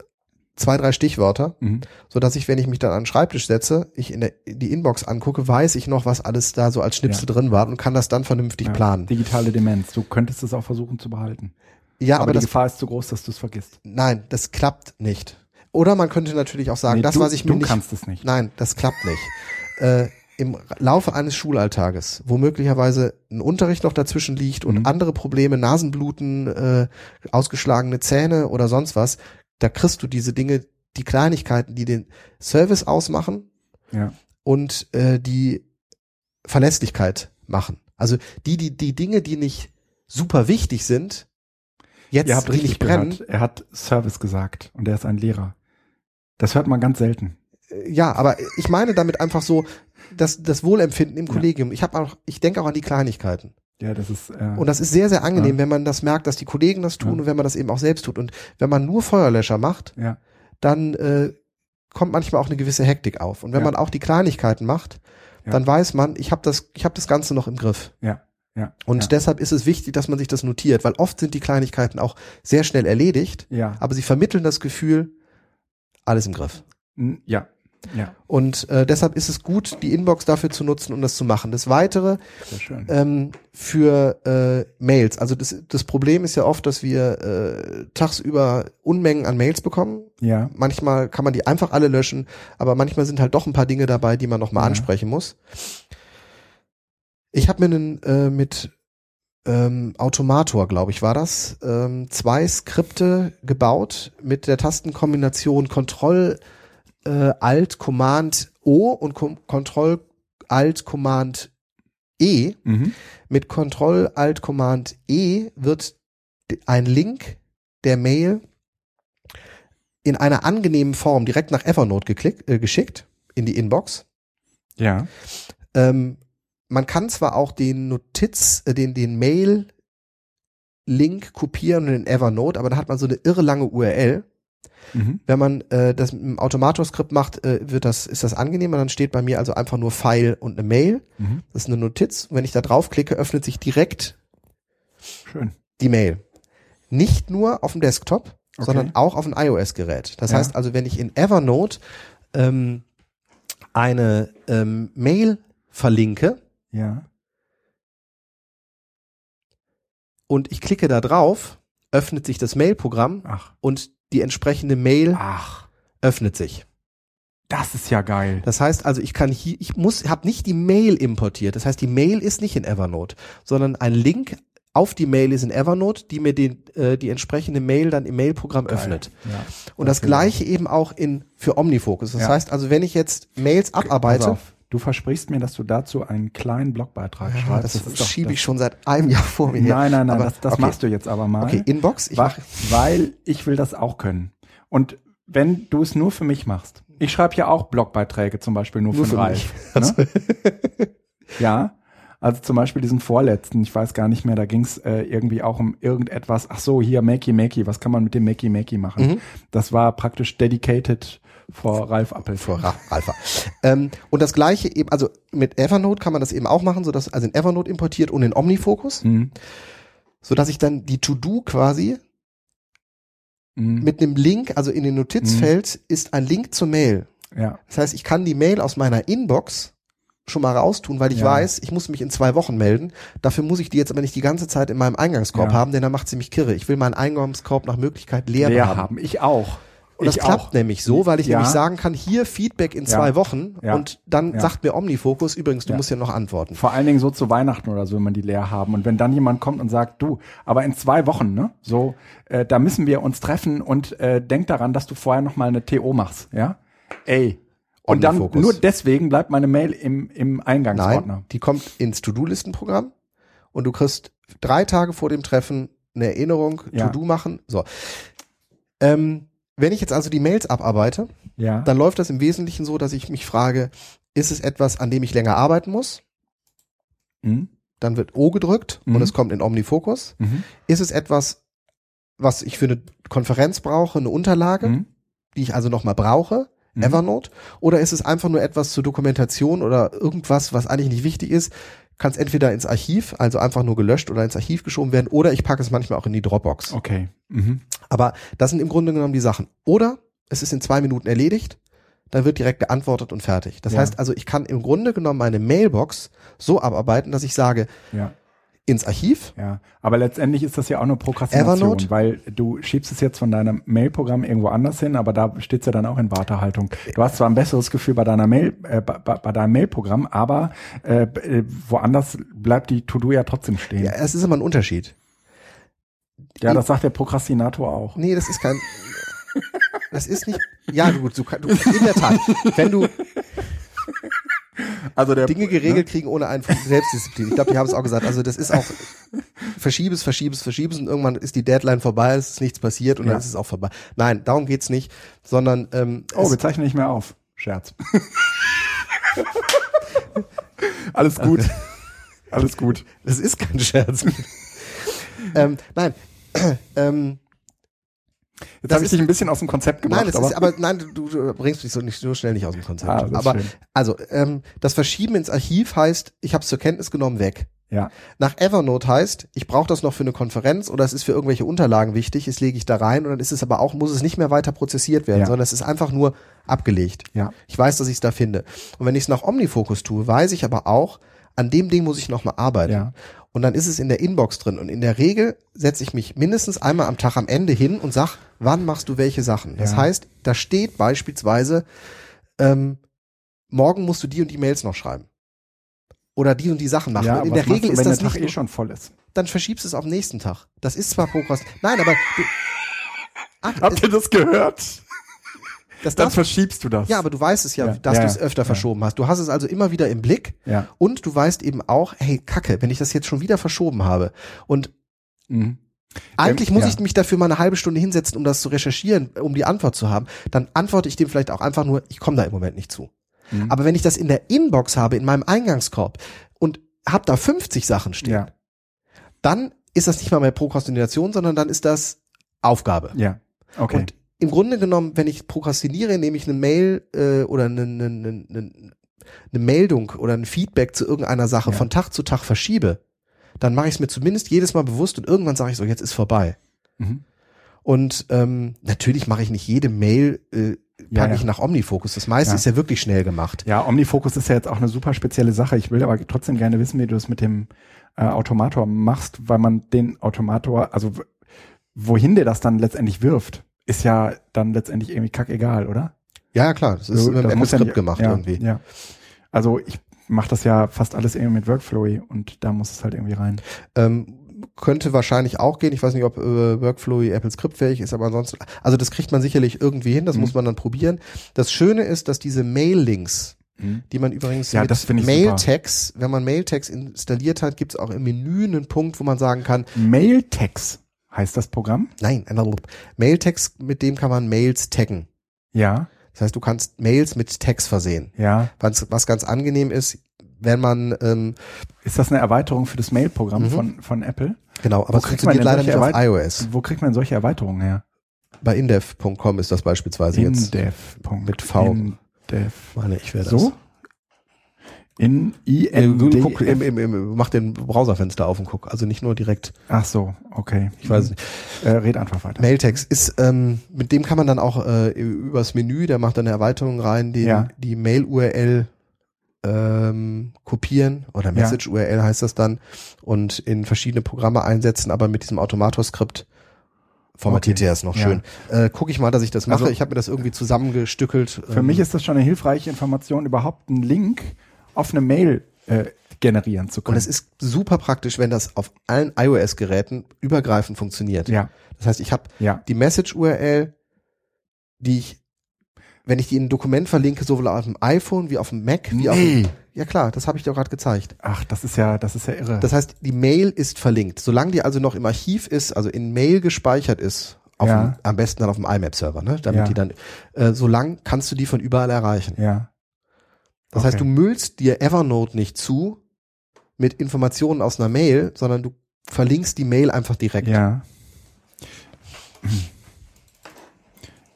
zwei, drei Stichwörter, Mhm. so dass ich, wenn ich mich dann an den Schreibtisch setze, ich in der, die Inbox angucke, weiß ich noch, was alles da so als Schnipsel drin war und kann das dann vernünftig Ja. planen. Digitale Demenz. Du könntest es auch versuchen zu behalten. Ja, aber, aber, die das Gefahr ist zu groß, dass du es vergisst. Nein, das klappt nicht. Oder man könnte natürlich auch sagen, Nee, das, du, was ich mir du nicht. kannst es nicht. Nein, das klappt nicht. Äh, Im Laufe eines Schulalltages, wo möglicherweise ein Unterricht noch dazwischen liegt und Mhm. andere Probleme, Nasenbluten, äh, ausgeschlagene Zähne oder sonst was, da kriegst du diese Dinge, die Kleinigkeiten, die den Service ausmachen Ja. und äh, die Verlässlichkeit machen. Also die, die, die Dinge, die nicht super wichtig sind, jetzt Ihr habt die richtig nicht brennen, gehört. Er hat Service gesagt und er ist ein Lehrer. Das hört man ganz selten. Ja, aber ich meine damit einfach so das, das Wohlempfinden im. Kollegium. Ich habe auch, ich denke auch an die Kleinigkeiten. Ja, das ist. Äh, Und das ist sehr, sehr angenehm, wenn man das merkt, dass die Kollegen das tun und wenn man das eben auch selbst tut. Und wenn man nur Feuerlöscher macht, ja. dann äh, kommt manchmal auch eine gewisse Hektik auf. Und wenn man auch die Kleinigkeiten macht, dann weiß man, ich habe das, ich habe das Ganze noch im Griff. Ja. Ja. Und ja. deshalb ist es wichtig, dass man sich das notiert, weil oft sind die Kleinigkeiten auch sehr schnell erledigt, ja. aber sie vermitteln das Gefühl, alles im Griff. Ja. Ja. Und äh, deshalb ist es gut, die Inbox dafür zu nutzen, um das zu machen. Das Weitere ähm, für äh, Mails. Also das, das Problem ist ja oft, dass wir äh, tagsüber Unmengen an Mails bekommen. ja. Manchmal kann man die einfach alle löschen, aber manchmal sind halt doch ein paar Dinge dabei, die man nochmal Ja. ansprechen muss. Ich habe mir einen äh, mit ähm, Automator, glaube ich, war das, ähm, zwei Skripte gebaut mit der Tastenkombination Control äh, Alt Command O und Com Control Alt Command E. Mhm. Mit Control Alt Command E wird ein Link der Mail in einer angenehmen Form direkt nach Evernote geklickt, äh, geschickt in die Inbox. Ja. Ähm, man kann zwar auch den Notiz, äh, den, den Mail-Link kopieren in Evernote, aber da hat man so eine irre lange URL. Mhm. Wenn man äh, das mit dem Automator-Skript macht, äh, wird das, ist das angenehmer. Dann steht bei mir also einfach nur File und eine Mail. Mhm. Das ist eine Notiz. Und wenn ich da draufklicke, öffnet sich direkt Schön. die Mail. Nicht nur auf dem Desktop, Okay. sondern auch auf dem iOS-Gerät. Das Ja. heißt also, wenn ich in Evernote ähm, eine ähm, Mail verlinke Ja. und ich klicke da drauf, öffnet sich das Mail-Programm und die entsprechende Mail Ach. öffnet sich. Das ist ja geil. Das heißt also, ich kann hier, ich muss, habe nicht die Mail importiert. Das heißt, die Mail ist nicht in Evernote, sondern ein Link auf die Mail ist in Evernote, die mir den, äh, die entsprechende Mail dann im Mailprogramm öffnet. Ja. Und das Okay. gleiche eben auch in für Omnifocus. Das Ja. heißt also, wenn ich jetzt Mails abarbeite. Du versprichst mir, dass du dazu einen kleinen Blogbeitrag ja, schreibst. das, doch- schiebe das- ich schon seit einem Jahr vor mir. Nein, nein, nein, Aber- das, das okay. machst du jetzt aber mal. Okay, Inbox. Ich mache weil ich will das auch können. Und wenn du es nur für mich machst, ich schreibe ja auch Blogbeiträge zum Beispiel nur, Nur für, für Ralf. Ne? ja, also zum Beispiel diesen vorletzten, ich weiß gar nicht mehr, da ging es äh, irgendwie auch um irgendetwas, ach so, hier Makey Makey, was kann man mit dem Makey Makey machen? Mhm. Das war praktisch dedicated vor Ralf Appel. vor Ra- Alpha. ähm, und das gleiche eben, also mit Evernote kann man das eben auch machen, so dass also in Evernote importiert und in Omnifocus, Mhm. so dass ich dann die To-Do quasi Mhm. mit einem Link, also in den Notizfeld ist ein Link zur Mail. ja, Das heißt, ich kann die Mail aus meiner Inbox schon mal raustun, weil ich Ja. weiß, ich muss mich in zwei Wochen melden. Dafür muss ich die jetzt aber nicht die ganze Zeit in meinem Eingangskorb Ja. haben, denn dann macht sie mich kirre. Ich will meinen Eingangskorb nach Möglichkeit leer, leer haben. haben. Ich auch. Und das ich klappt auch. nämlich so, weil ich Ja. nämlich sagen kann, hier Feedback in Ja. zwei Wochen Ja. und dann sagt mir Omnifocus, übrigens, du musst ja noch antworten. Vor allen Dingen so zu Weihnachten oder so, wenn man die leer haben. Und wenn dann jemand kommt und sagt, du, aber in zwei Wochen, ne? So, äh, da müssen wir uns treffen und äh, denk daran, dass du vorher noch mal eine TO machst, ja? Ey. Und dann nur deswegen bleibt meine Mail im, im Eingangsordner. Nein, die kommt ins To-Do-Listenprogramm und du kriegst drei Tage vor dem Treffen eine Erinnerung. To-Do machen. So. Ähm, wenn ich jetzt also die Mails abarbeite, Ja. dann läuft das im Wesentlichen so, dass ich mich frage, ist es etwas, an dem ich länger arbeiten muss? Mhm. Dann wird O gedrückt Mhm. und es kommt in Omnifocus. Mhm. Ist es etwas, was ich für eine Konferenz brauche, eine Unterlage, Mhm. die ich also nochmal brauche? Mhm. Evernote? Oder ist es einfach nur etwas zur Dokumentation oder irgendwas, was eigentlich nicht wichtig ist? Kann es entweder ins Archiv, also einfach nur gelöscht oder ins Archiv geschoben werden, oder ich packe es manchmal auch in die Dropbox. Okay. Mhm. Aber das sind im Grunde genommen die Sachen. Oder es ist in zwei Minuten erledigt, dann wird direkt geantwortet und fertig. Das Ja. heißt also, ich kann im Grunde genommen meine Mailbox so abarbeiten, dass ich sage, Ja. ins Archiv, Ja, aber letztendlich ist das ja auch eine Prokrastination, Evernote? weil du schiebst es jetzt von deinem Mailprogramm irgendwo anders hin, aber da steht's ja dann auch in Wartehaltung. Du hast zwar ein besseres Gefühl bei deiner Mail, äh, bei, bei deinem Mailprogramm, aber äh, äh, woanders bleibt die To-Do ja trotzdem stehen. Ja, es ist immer ein Unterschied. Das sagt der Prokrastinator auch. Nee, das ist kein. Das ist nicht. Ja, gut, du, du, in der Tat. Wenn du Also der Dinge geregelt kriegen ohne einen Selbstdisziplin. Ich glaube, die haben es auch gesagt. Also das ist auch verschiebes, verschiebes, verschiebes und irgendwann ist die Deadline vorbei, es ist nichts passiert und Ja. dann ist es auch vorbei. Nein, darum geht's nicht, sondern ähm, Oh, wir zeichnen nicht mehr auf. Scherz. Alles gut. Alles gut. das ist kein Scherz. ähm, nein, ähm, Jetzt habe ich dich ein bisschen aus dem Konzept gebracht. nein, das ist aber nein, du, du bringst mich so nicht so schnell nicht aus dem Konzept. Ah, aber schön. also ähm, das Verschieben ins Archiv heißt, ich habe es zur Kenntnis genommen, weg. ja, Nach Evernote heißt, ich brauche das noch für eine Konferenz oder es ist für irgendwelche Unterlagen wichtig, das lege ich da rein und dann ist es aber auch, muss es nicht mehr weiter prozessiert werden, Ja. sondern es ist einfach nur abgelegt. ja, Ich weiß, dass ich es da finde. Und wenn ich es nach Omnifocus tue, weiß ich aber auch, an dem Ding muss ich nochmal arbeiten. ja. Und dann ist es in der Inbox drin. Und in der Regel setze ich mich mindestens einmal am Tag am Ende hin und sag, wann machst du welche Sachen? Das Ja. heißt, da steht beispielsweise, ähm, morgen musst du die und die Mails noch schreiben. Oder die und die Sachen machen. ja in der Regel du, ist wenn das der Tag nicht eh schon voll ist. dann verschiebst du es auf den nächsten Tag. Das ist zwar Prokrast. Nein, aber du, ah, Habt ihr das gehört? Das Dann verschiebst du das. ja, aber du weißt es ja, Ja. dass Ja, du es öfter Ja. verschoben hast. Du hast es also immer wieder im Blick ja. und du weißt eben auch, hey, Kacke, wenn ich das jetzt schon wieder verschoben habe und Mhm. Eigentlich muss ja. ich mich dafür mal eine halbe Stunde hinsetzen, um das zu recherchieren, um die Antwort zu haben. Dann antworte ich dem vielleicht auch einfach nur, ich komme da im Moment nicht zu. Mhm. Aber wenn ich das in der Inbox habe, in meinem Eingangskorb und habe da 50 Sachen stehen, dann ist das nicht mal mehr Prokrastination, sondern dann ist das Aufgabe. ja. Okay. Und im Grunde genommen, wenn ich prokrastiniere, indem ich eine Mail äh, oder eine, eine, eine, eine, Meldung oder ein Feedback zu irgendeiner Sache Ja. von Tag zu Tag verschiebe, dann mache ich es mir zumindest jedes Mal bewusst und irgendwann sage ich so, jetzt ist vorbei. mhm. Und ähm, natürlich mache ich nicht jede Mail, äh, Ja, packe ja. ich nach Omnifocus. Das meiste Ja. ist ja wirklich schnell gemacht. Ja, Omnifocus ist ja jetzt auch eine super spezielle Sache. Ich will aber trotzdem gerne wissen, wie du es mit dem äh, Automator machst, weil man den Automator, also wohin der das dann letztendlich wirft, ist ja dann letztendlich irgendwie kackegal, oder? Ja, ja klar, das ist So, mit dem muss ja gemacht ja, irgendwie. Ja. Also ich mache das ja fast alles irgendwie mit Workflowy und da muss es halt irgendwie rein. Ähm, könnte wahrscheinlich auch gehen. Ich weiß nicht, ob äh, Workflowy Apple Script fähig ist, aber ansonsten, also das kriegt man sicherlich irgendwie hin, das Mhm. muss man dann probieren. Das Schöne ist, dass diese Mail-Links, die man übrigens Ja, mit Mailtext, wenn man Mailtext installiert hat, gibt es auch im Menü einen Punkt, wo man sagen kann, Mailtext heißt das Programm? nein, Mailtext, mit dem kann man Mails taggen. Ja, Das heißt, du kannst Mails mit Tags versehen. ja. Was, was ganz angenehm ist, wenn man, ähm, Ist das eine Erweiterung für das Mail-Programm Mhm. von, von Apple? genau, aber Wo es kriegt man leider nicht auf iOS. Wo kriegt man solche Erweiterungen her? Bei indev.com ist das beispielsweise jetzt. Indev. mit V. Indev. Meine ich wäre das. So? In I Äh, N du D guck, im, im, im, mach den Browserfenster auf und guck. Also nicht nur direkt. Ach so, okay. Ich weiß nicht. Äh, red einfach weiter. Mailtext ist, ähm, mit dem kann man dann auch äh, übers Menü, der macht dann eine Erweiterung rein, den, Ja. die Mail-URL ähm, kopieren oder Ja. Message-URL heißt das dann und in verschiedene Programme einsetzen, aber mit diesem Automator-Skript formatiert Okay. er es noch Ja. schön. Äh, guck ich mal, dass ich das mache. Also- ich habe mir das irgendwie zusammengestückelt. Für mich ist das schon eine hilfreiche Information, überhaupt einen Link auf eine Mail äh, generieren zu und können. es ist super praktisch, wenn das auf allen iOS-Geräten übergreifend funktioniert. ja, Das heißt, ich habe ja. die Message-URL, die ich, wenn ich die in ein Dokument verlinke, sowohl auf dem iPhone wie auf dem Mac, wie auf Nee. dem, ja klar, das habe ich dir gerade gezeigt. Ach, das ist ja, das ist ja irre. Das heißt, die Mail ist verlinkt. Solange die also noch im Archiv ist, also in Mail gespeichert ist, Ja. dem, am besten dann auf dem IMAP-Server, ne? damit Ja. die dann, äh, solange kannst du die von überall erreichen. ja. Das heißt, du müllst dir Evernote nicht zu mit Informationen aus einer Mail, sondern du verlinkst die Mail einfach direkt. Ja.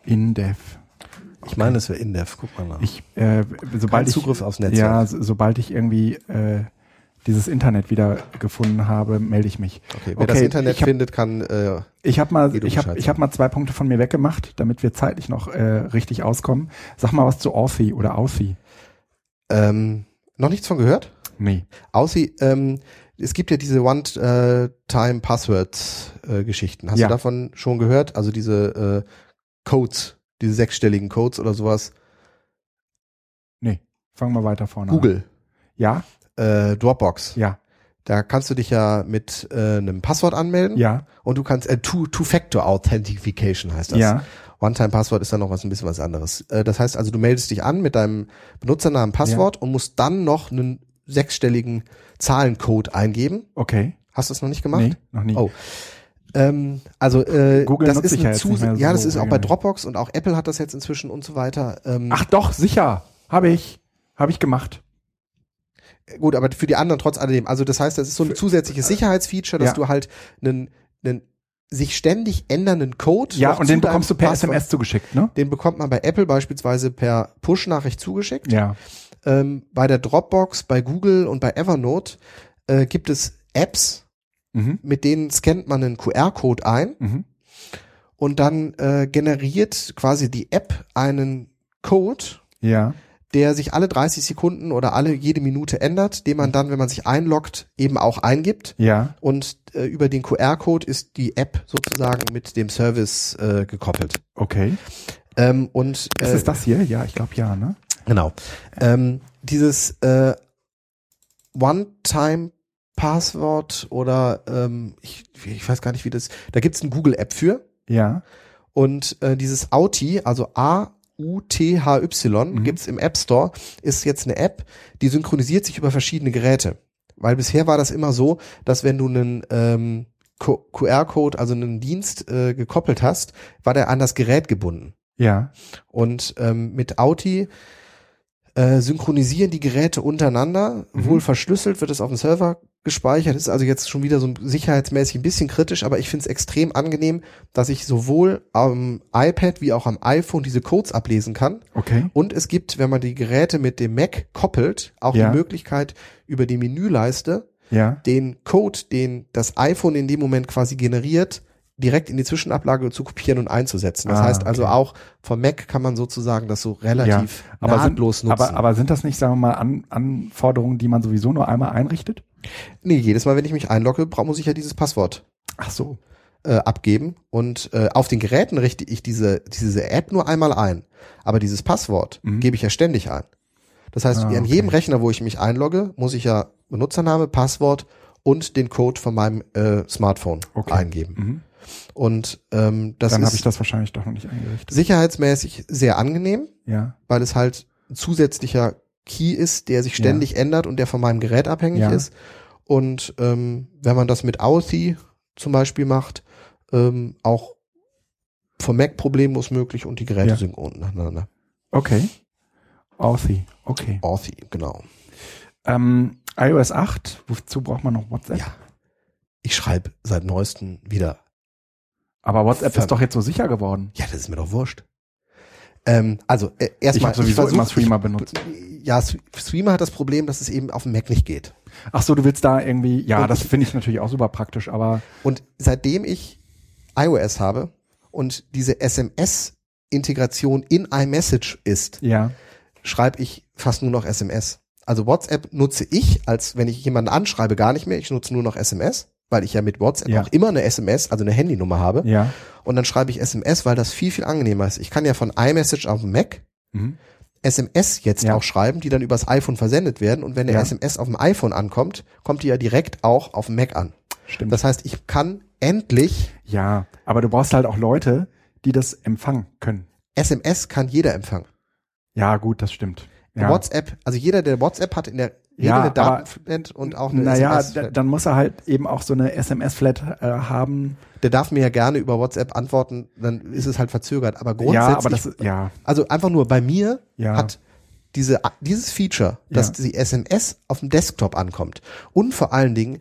Indev. Ich meine, das wäre Indev, guck mal nach. Ich, äh, sobald Kein ich, Zugriff aufs Netzwerk. ja, so, sobald ich irgendwie äh, dieses Internet wieder gefunden habe, melde ich mich. Okay, wer das Internet ich hab, findet, kann äh, Ich habe mal, ich habe, Bescheid ich habe mal zwei Punkte von mir weggemacht, damit wir zeitlich noch äh, richtig auskommen. Sag mal was zu Authy oder Authy. Ähm, noch nichts von gehört. Nee. Aussie, ähm, es gibt ja diese One-Time-Password-Geschichten. Hast Ja. du davon schon gehört? Also diese äh, Codes, diese sechsstelligen Codes oder sowas. Nee. Fangen wir weiter vorne an. Google, Ja, äh, Dropbox. ja, Da kannst du dich ja mit äh, einem Passwort anmelden ja, und du kannst äh, Two- Two-Factor Authentication heißt das. ja, One-Time-Passwort ist dann noch was ein bisschen was anderes. Äh, das heißt also, du meldest dich an mit deinem Benutzernamen, Passwort und musst dann noch einen sechsstelligen Zahlencode eingeben. okay. Hast du es noch nicht gemacht? Nee, noch nie. Oh. Ähm, also äh, Google das ist ich ja Zus ja, das so ist auch bei. Dropbox und auch Apple hat das jetzt inzwischen und so weiter. Ähm, Ach doch, sicher. Habe ich. Habe ich gemacht. gut, aber für die anderen trotz alledem. Also das heißt, das ist so ein zusätzliches Sicherheitsfeature, dass Ja. du halt einen, einen sich ständig ändernden Code Ja, und den bekommst du per Passwort- SMS zugeschickt, ne? Den bekommt man bei Apple beispielsweise per Push-Nachricht zugeschickt. Ja. Ähm, bei der Dropbox, bei Google und bei Evernote äh, gibt es Apps, Mhm. mit denen scannt man einen QR-Code ein Mhm. und dann äh, generiert quasi die App einen Code, Ja. Der sich alle 30 Sekunden oder alle jede Minute ändert, den man dann, wenn man sich einloggt, eben auch eingibt. Ja. Und äh, über den QR-Code ist die App sozusagen mit dem Service äh, gekoppelt. Okay. Ähm, und Ist äh, es das hier? Ja, ich glaube ja, ne? Genau. Ähm, dieses äh, One-Time-Passwort oder ähm, ich, ich weiß gar nicht, wie das. Da gibt's eine Google-App für. Ja. Und äh, dieses Auti, also A-U-T-H-Y, Mhm. gibt's im App Store, ist jetzt eine App, die synchronisiert sich über verschiedene Geräte. Weil bisher war das immer so, dass wenn du einen ähm, QR-Code, also einen Dienst äh, gekoppelt hast, war der an das Gerät gebunden. Ja. Und ähm, mit Auti äh, synchronisieren die Geräte untereinander, mhm. wohl verschlüsselt, wird es auf dem Server gespeichert. Ist also jetzt schon wieder so sicherheitsmäßig ein bisschen kritisch, aber ich finde es extrem angenehm, dass ich sowohl am iPad wie auch am iPhone diese Codes ablesen kann. Okay. Und es gibt, wenn man die Geräte mit dem Mac koppelt, auch ja. die Möglichkeit über die Menüleiste ja. den Code, den das iPhone in dem Moment quasi generiert, direkt in die Zwischenablage zu kopieren und einzusetzen. Das ah, heißt also auch vom Mac kann man sozusagen das so relativ ja, aber nahtlos sind, nutzen. Aber, aber sind das nicht, sagen wir mal, An Anforderungen, die man sowieso nur einmal einrichtet? Nee, jedes Mal, wenn ich mich einlogge, muss ich ja dieses Passwort. Ach so. Äh, abgeben und äh, auf den Geräten richte ich diese diese App nur einmal ein, aber dieses Passwort mhm. gebe ich ja ständig ein. Das heißt, ah, okay. an jedem Rechner, wo ich mich einlogge, muss ich ja Benutzername, Passwort und den Code von meinem äh, Smartphone okay. eingeben. Mhm. Und ähm, das Dann ist habe ich das wahrscheinlich doch noch nicht eingerichtet. Sicherheitsmäßig sehr angenehm, ja. weil es halt ein zusätzlicher Key ist, der sich ständig ja. ändert und der von meinem Gerät abhängig ja. ist. Und ähm, wenn man das mit Authy zum Beispiel macht, ähm, auch vom Mac problemlos möglich und die Geräte ja. sind untereinander. Okay. Authy, okay. Authy, genau. Ähm, iOS 8, wozu braucht man noch WhatsApp? Ja. Ich schreibe seit neuestem wieder aber WhatsApp Ver ist doch jetzt so sicher geworden. Ja, das ist mir doch wurscht. Ähm, also äh, erstmal. Ich habe sowieso ich immer Streamer benutzt. Ja, Streamer hat das Problem, dass es eben auf dem Mac nicht geht. Ach so, du willst da irgendwie, ja, und das finde ich natürlich auch super praktisch, aber. Und seitdem ich iOS habe und diese SMS-Integration in iMessage ist, ja. schreibe ich fast nur noch SMS. Also WhatsApp nutze ich, als wenn ich jemanden anschreibe, gar nicht mehr. Ich nutze nur noch SMS weil ich ja mit WhatsApp ja. auch immer eine SMS, also eine Handynummer habe. Ja. Und dann schreibe ich SMS, weil das viel, viel angenehmer ist. Ich kann ja von iMessage auf dem Mac mhm. SMS jetzt ja. auch schreiben, die dann übers iPhone versendet werden. Und wenn der ja. SMS auf dem iPhone ankommt, kommt die ja direkt auch auf dem Mac an. Stimmt. Das heißt, ich kann endlich. Ja, aber du brauchst halt auch Leute, die das empfangen können. SMS kann jeder empfangen. Ja, gut, das stimmt. Ja. WhatsApp, also jeder, der WhatsApp hat in der ja, eine Datenflat und auch eine naja, SMS-Flat. dann muss er halt eben auch so eine SMS-Flat äh, haben. Der darf mir ja gerne über WhatsApp antworten, dann ist es halt verzögert. Aber grundsätzlich, ja, aber das, ja. also einfach nur bei mir ja. hat diese, dieses Feature, dass ja. die SMS auf dem Desktop ankommt und vor allen Dingen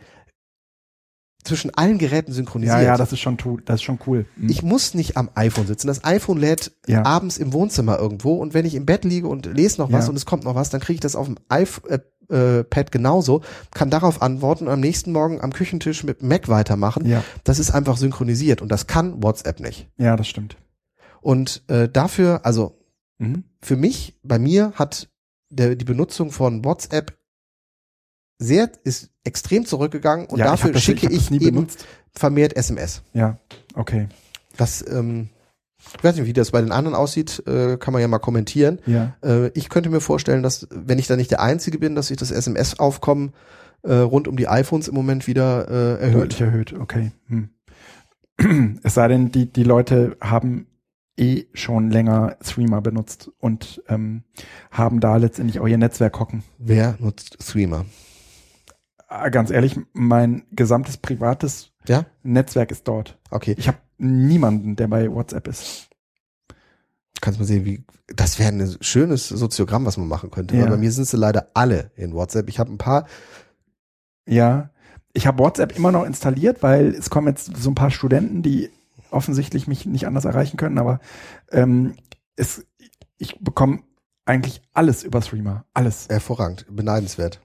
zwischen allen Geräten synchronisiert. Ja, ja, das ist schon, das ist schon cool. Mhm. Ich muss nicht am iPhone sitzen. Das iPhone lädt ja. abends im Wohnzimmer irgendwo und wenn ich im Bett liege und lese noch was ja. und es kommt noch was, dann kriege ich das auf dem iPhone, äh, äh, Pad genauso, kann darauf antworten und am nächsten Morgen am Küchentisch mit Mac weitermachen. Ja. Das ist einfach synchronisiert und das kann WhatsApp nicht. Ja, das stimmt. Und äh, dafür, also mhm. für mich, bei mir hat der, die Benutzung von WhatsApp sehr, ist extrem zurückgegangen und ja, dafür ich das, schicke ich, ich eben benutzt. vermehrt SMS. Ja, okay. Das ähm, ich weiß nicht, wie das bei den anderen aussieht, äh, kann man ja mal kommentieren. Ja. Äh, ich könnte mir vorstellen, dass, wenn ich da nicht der Einzige bin, dass sich das SMS-Aufkommen äh, rund um die iPhones im Moment wieder äh, erhöht. Deutlich erhöht, okay. Hm. Es sei denn, die, die Leute haben eh schon länger Streamer benutzt und ähm, haben da letztendlich auch ihr Netzwerk hocken. Wer nutzt Streamer? Ah, ganz ehrlich, mein gesamtes privates ja? Netzwerk ist dort. Okay. Ich habe niemanden, der bei WhatsApp ist. Kannst mal sehen, wie das wäre ein schönes Soziogramm, was man machen könnte. Ja. Aber bei mir sind sie leider alle in WhatsApp. Ich habe ein paar. Ja, ich habe WhatsApp immer noch installiert, weil es kommen jetzt so ein paar Studenten, die offensichtlich mich nicht anders erreichen können, aber ähm, es, ich bekomme eigentlich alles über Streamer. Alles. Hervorragend, beneidenswert.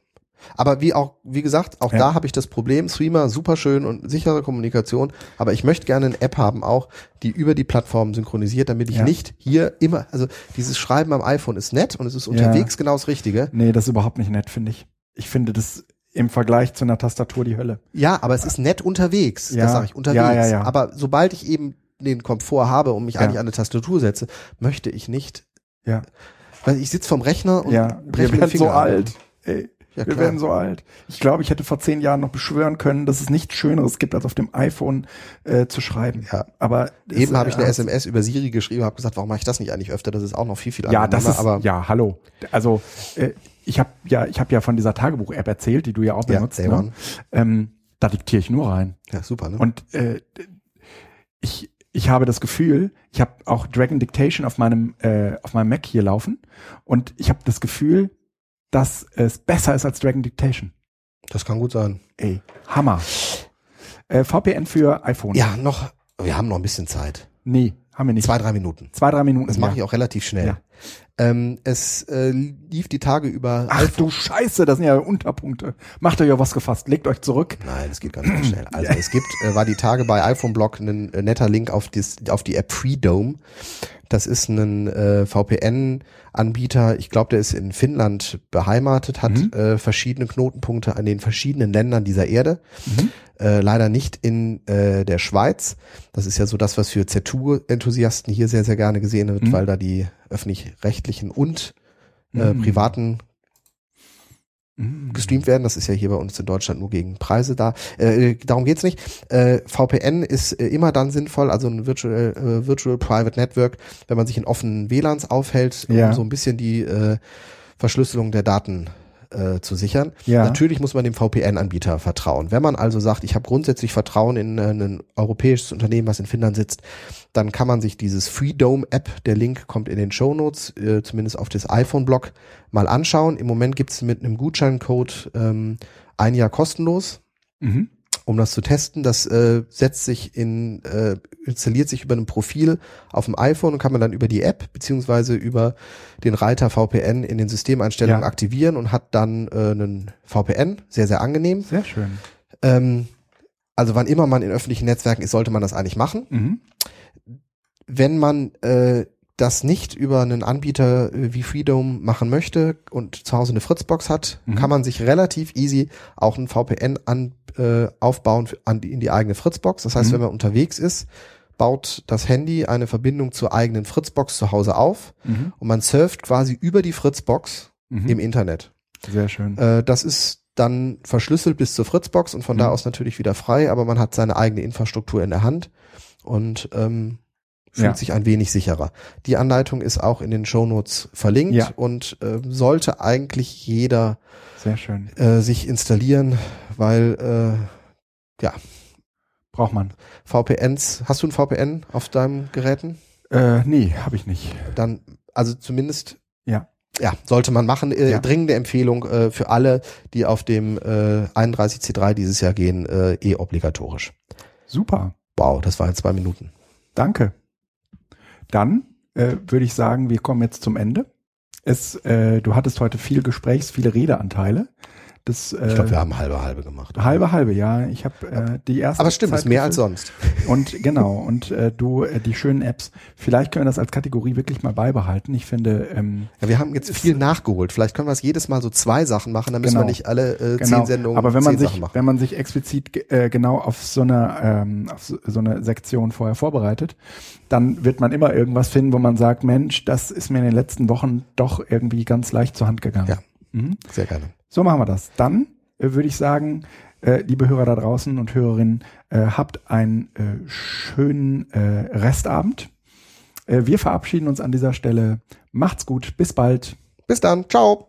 Aber wie auch, wie gesagt, auch ja. da habe ich das Problem, Streamer, super schön und sichere Kommunikation, aber ich möchte gerne eine App haben auch, die über die Plattform synchronisiert, damit ich ja. nicht hier immer, also dieses Schreiben am iPhone ist nett und es ist unterwegs ja. genau das Richtige. Nee, das ist überhaupt nicht nett, finde ich. Ich finde das im Vergleich zu einer Tastatur die Hölle. Ja, aber es ist nett unterwegs, ja. das sage ich, unterwegs. Ja, ja, ja. Aber sobald ich eben den Komfort habe und mich eigentlich an eine Tastatur setze, möchte ich nicht. Ja. Weil ich sitze vom Rechner und ja, breche wir werden so alt. Ey. Ja, wir werden so alt. Ich glaube, ich hätte vor zehn Jahren noch beschwören können, dass es nichts Schöneres gibt, als auf dem iPhone äh, zu schreiben. Ja. Aber eben habe ich eine SMS über Siri geschrieben, habe gesagt, warum mache ich das nicht eigentlich öfter? Das ist auch noch viel viel Ja, das ist aber ja, hallo. Also äh, ich habe ja, ich habe ja von dieser Tagebuch-App erzählt, die du ja auch benutzt. Ja, ne? ähm, Da diktiere ich nur rein. Ja, super, ne? Und äh, ich, ich habe das Gefühl, ich habe auch Dragon Dictation auf meinem, äh, auf meinem Mac hier laufen und ich habe das Gefühl, dass es besser ist als Dragon Dictation. Das kann gut sein. Ey, Hammer. Äh, VPN für iPhone. Ja, noch, wir haben noch ein bisschen Zeit. Nee, haben wir nicht. Zwei, drei Minuten. Zwei, drei Minuten. Das mache ich auch relativ schnell. Ja. Ähm, es äh, lief die Tage über Ach du Scheiße, das sind ja Unterpunkte. Macht euch ja was gefasst. Legt euch zurück. Nein, das geht ganz, ganz schnell. Also es gibt, äh, war die Tage bei iPhone Blog ein äh, netter Link auf, dis, auf die App Freedome. Das ist ein äh, VPN-Anbieter. Ich glaube, der ist in Finnland beheimatet, hat Mhm. äh, verschiedene Knotenpunkte an den verschiedenen Ländern dieser Erde. Mhm. Äh, leider nicht in äh, der Schweiz. Das ist ja so das, was für Z2-Enthusiasten hier sehr, sehr gerne gesehen wird, Mhm. weil da die öffentlich-rechtlichen und äh, Mhm. privaten Mhm. gestreamt werden. Das ist ja hier bei uns in Deutschland nur gegen Preise da. Äh, darum geht's nicht. Äh, VPN ist äh, immer dann sinnvoll, also ein Virtual, äh, Virtual Private Network, wenn man sich in offenen WLANs aufhält, Ja. um so ein bisschen die äh, Verschlüsselung der Daten äh, zu sichern. Ja. Natürlich muss man dem VPN-Anbieter vertrauen. Wenn man also sagt, ich habe grundsätzlich Vertrauen in äh, ein europäisches Unternehmen, was in Finnland sitzt, dann kann man sich dieses Freedome-App, der Link kommt in den Show Notes, äh, zumindest auf das iPhone-Blog, mal anschauen. Im Moment gibt's mit einem Gutscheincode ähm, ein Jahr kostenlos Mhm. Um das zu testen. Das äh, setzt sich in, äh, installiert sich über ein Profil auf dem iPhone und kann man dann über die App beziehungsweise über den Reiter VPN in den Systemeinstellungen Ja. aktivieren und hat dann äh, einen VPN, sehr, sehr angenehm. Sehr schön. Ähm, also wann immer man in öffentlichen Netzwerken ist, sollte man das eigentlich machen. Mhm. Wenn man äh, das nicht über einen Anbieter äh, wie Freedom machen möchte und zu Hause eine Fritzbox hat, Mhm. kann man sich relativ easy auch ein VPN an, äh, aufbauen an die, in die eigene Fritzbox. Das heißt, Mhm. wenn man unterwegs ist, baut das Handy eine Verbindung zur eigenen Fritzbox zu Hause auf Mhm. und man surft quasi über die Fritzbox Mhm. im Internet. Sehr schön. Äh, das ist dann verschlüsselt bis zur Fritzbox und von Mhm. da aus natürlich wieder frei, aber man hat seine eigene Infrastruktur in der Hand und ähm, fühlt Ja. sich ein wenig sicherer. Die Anleitung ist auch in den Shownotes verlinkt Ja. und äh, sollte eigentlich jeder Sehr schön. äh, sich installieren, weil äh, ja, Braucht man. VPNs, hast du ein VPN auf deinem Geräten? Äh, nee, habe ich nicht. Dann, also zumindest Ja. ja, sollte man machen. Äh, Ja. Dringende Empfehlung äh, für alle, die auf dem äh, 31C3 dieses Jahr gehen, äh, eh obligatorisch. Super. Wow, das waren zwei Minuten. Danke. Dann äh, würde ich sagen, wir kommen jetzt zum Ende. Es, äh, du hattest heute viel Gesprächs, viele Redeanteile. Das, äh, Ich glaube, wir haben halbe halbe gemacht. halbe halbe, ja. Ich habe äh, die erste. Aber stimmt, Zeit ist mehr als sonst. Und genau, und äh, du, äh, die schönen Apps, vielleicht können wir das als Kategorie wirklich mal beibehalten. Ich finde, ähm, Ja, wir haben jetzt viel nachgeholt. Vielleicht können wir es jedes Mal so zwei Sachen machen, dann müssen Genau. wir nicht alle äh, genau, zehn Sendungen aber wenn man sich, wenn man sich explizit äh, genau auf so eine, ähm, auf so eine Sektion vorher vorbereitet, dann wird man immer irgendwas finden, wo man sagt, Mensch, das ist mir in den letzten Wochen doch irgendwie ganz leicht zur Hand gegangen. Ja. Mhm. Sehr gerne. So machen wir das. Dann äh, würde ich sagen, äh, liebe Hörer da draußen und Hörerinnen, äh, habt einen äh, schönen äh, Restabend. Äh, wir verabschieden uns an dieser Stelle. Macht's gut. Bis bald. Bis dann. Ciao.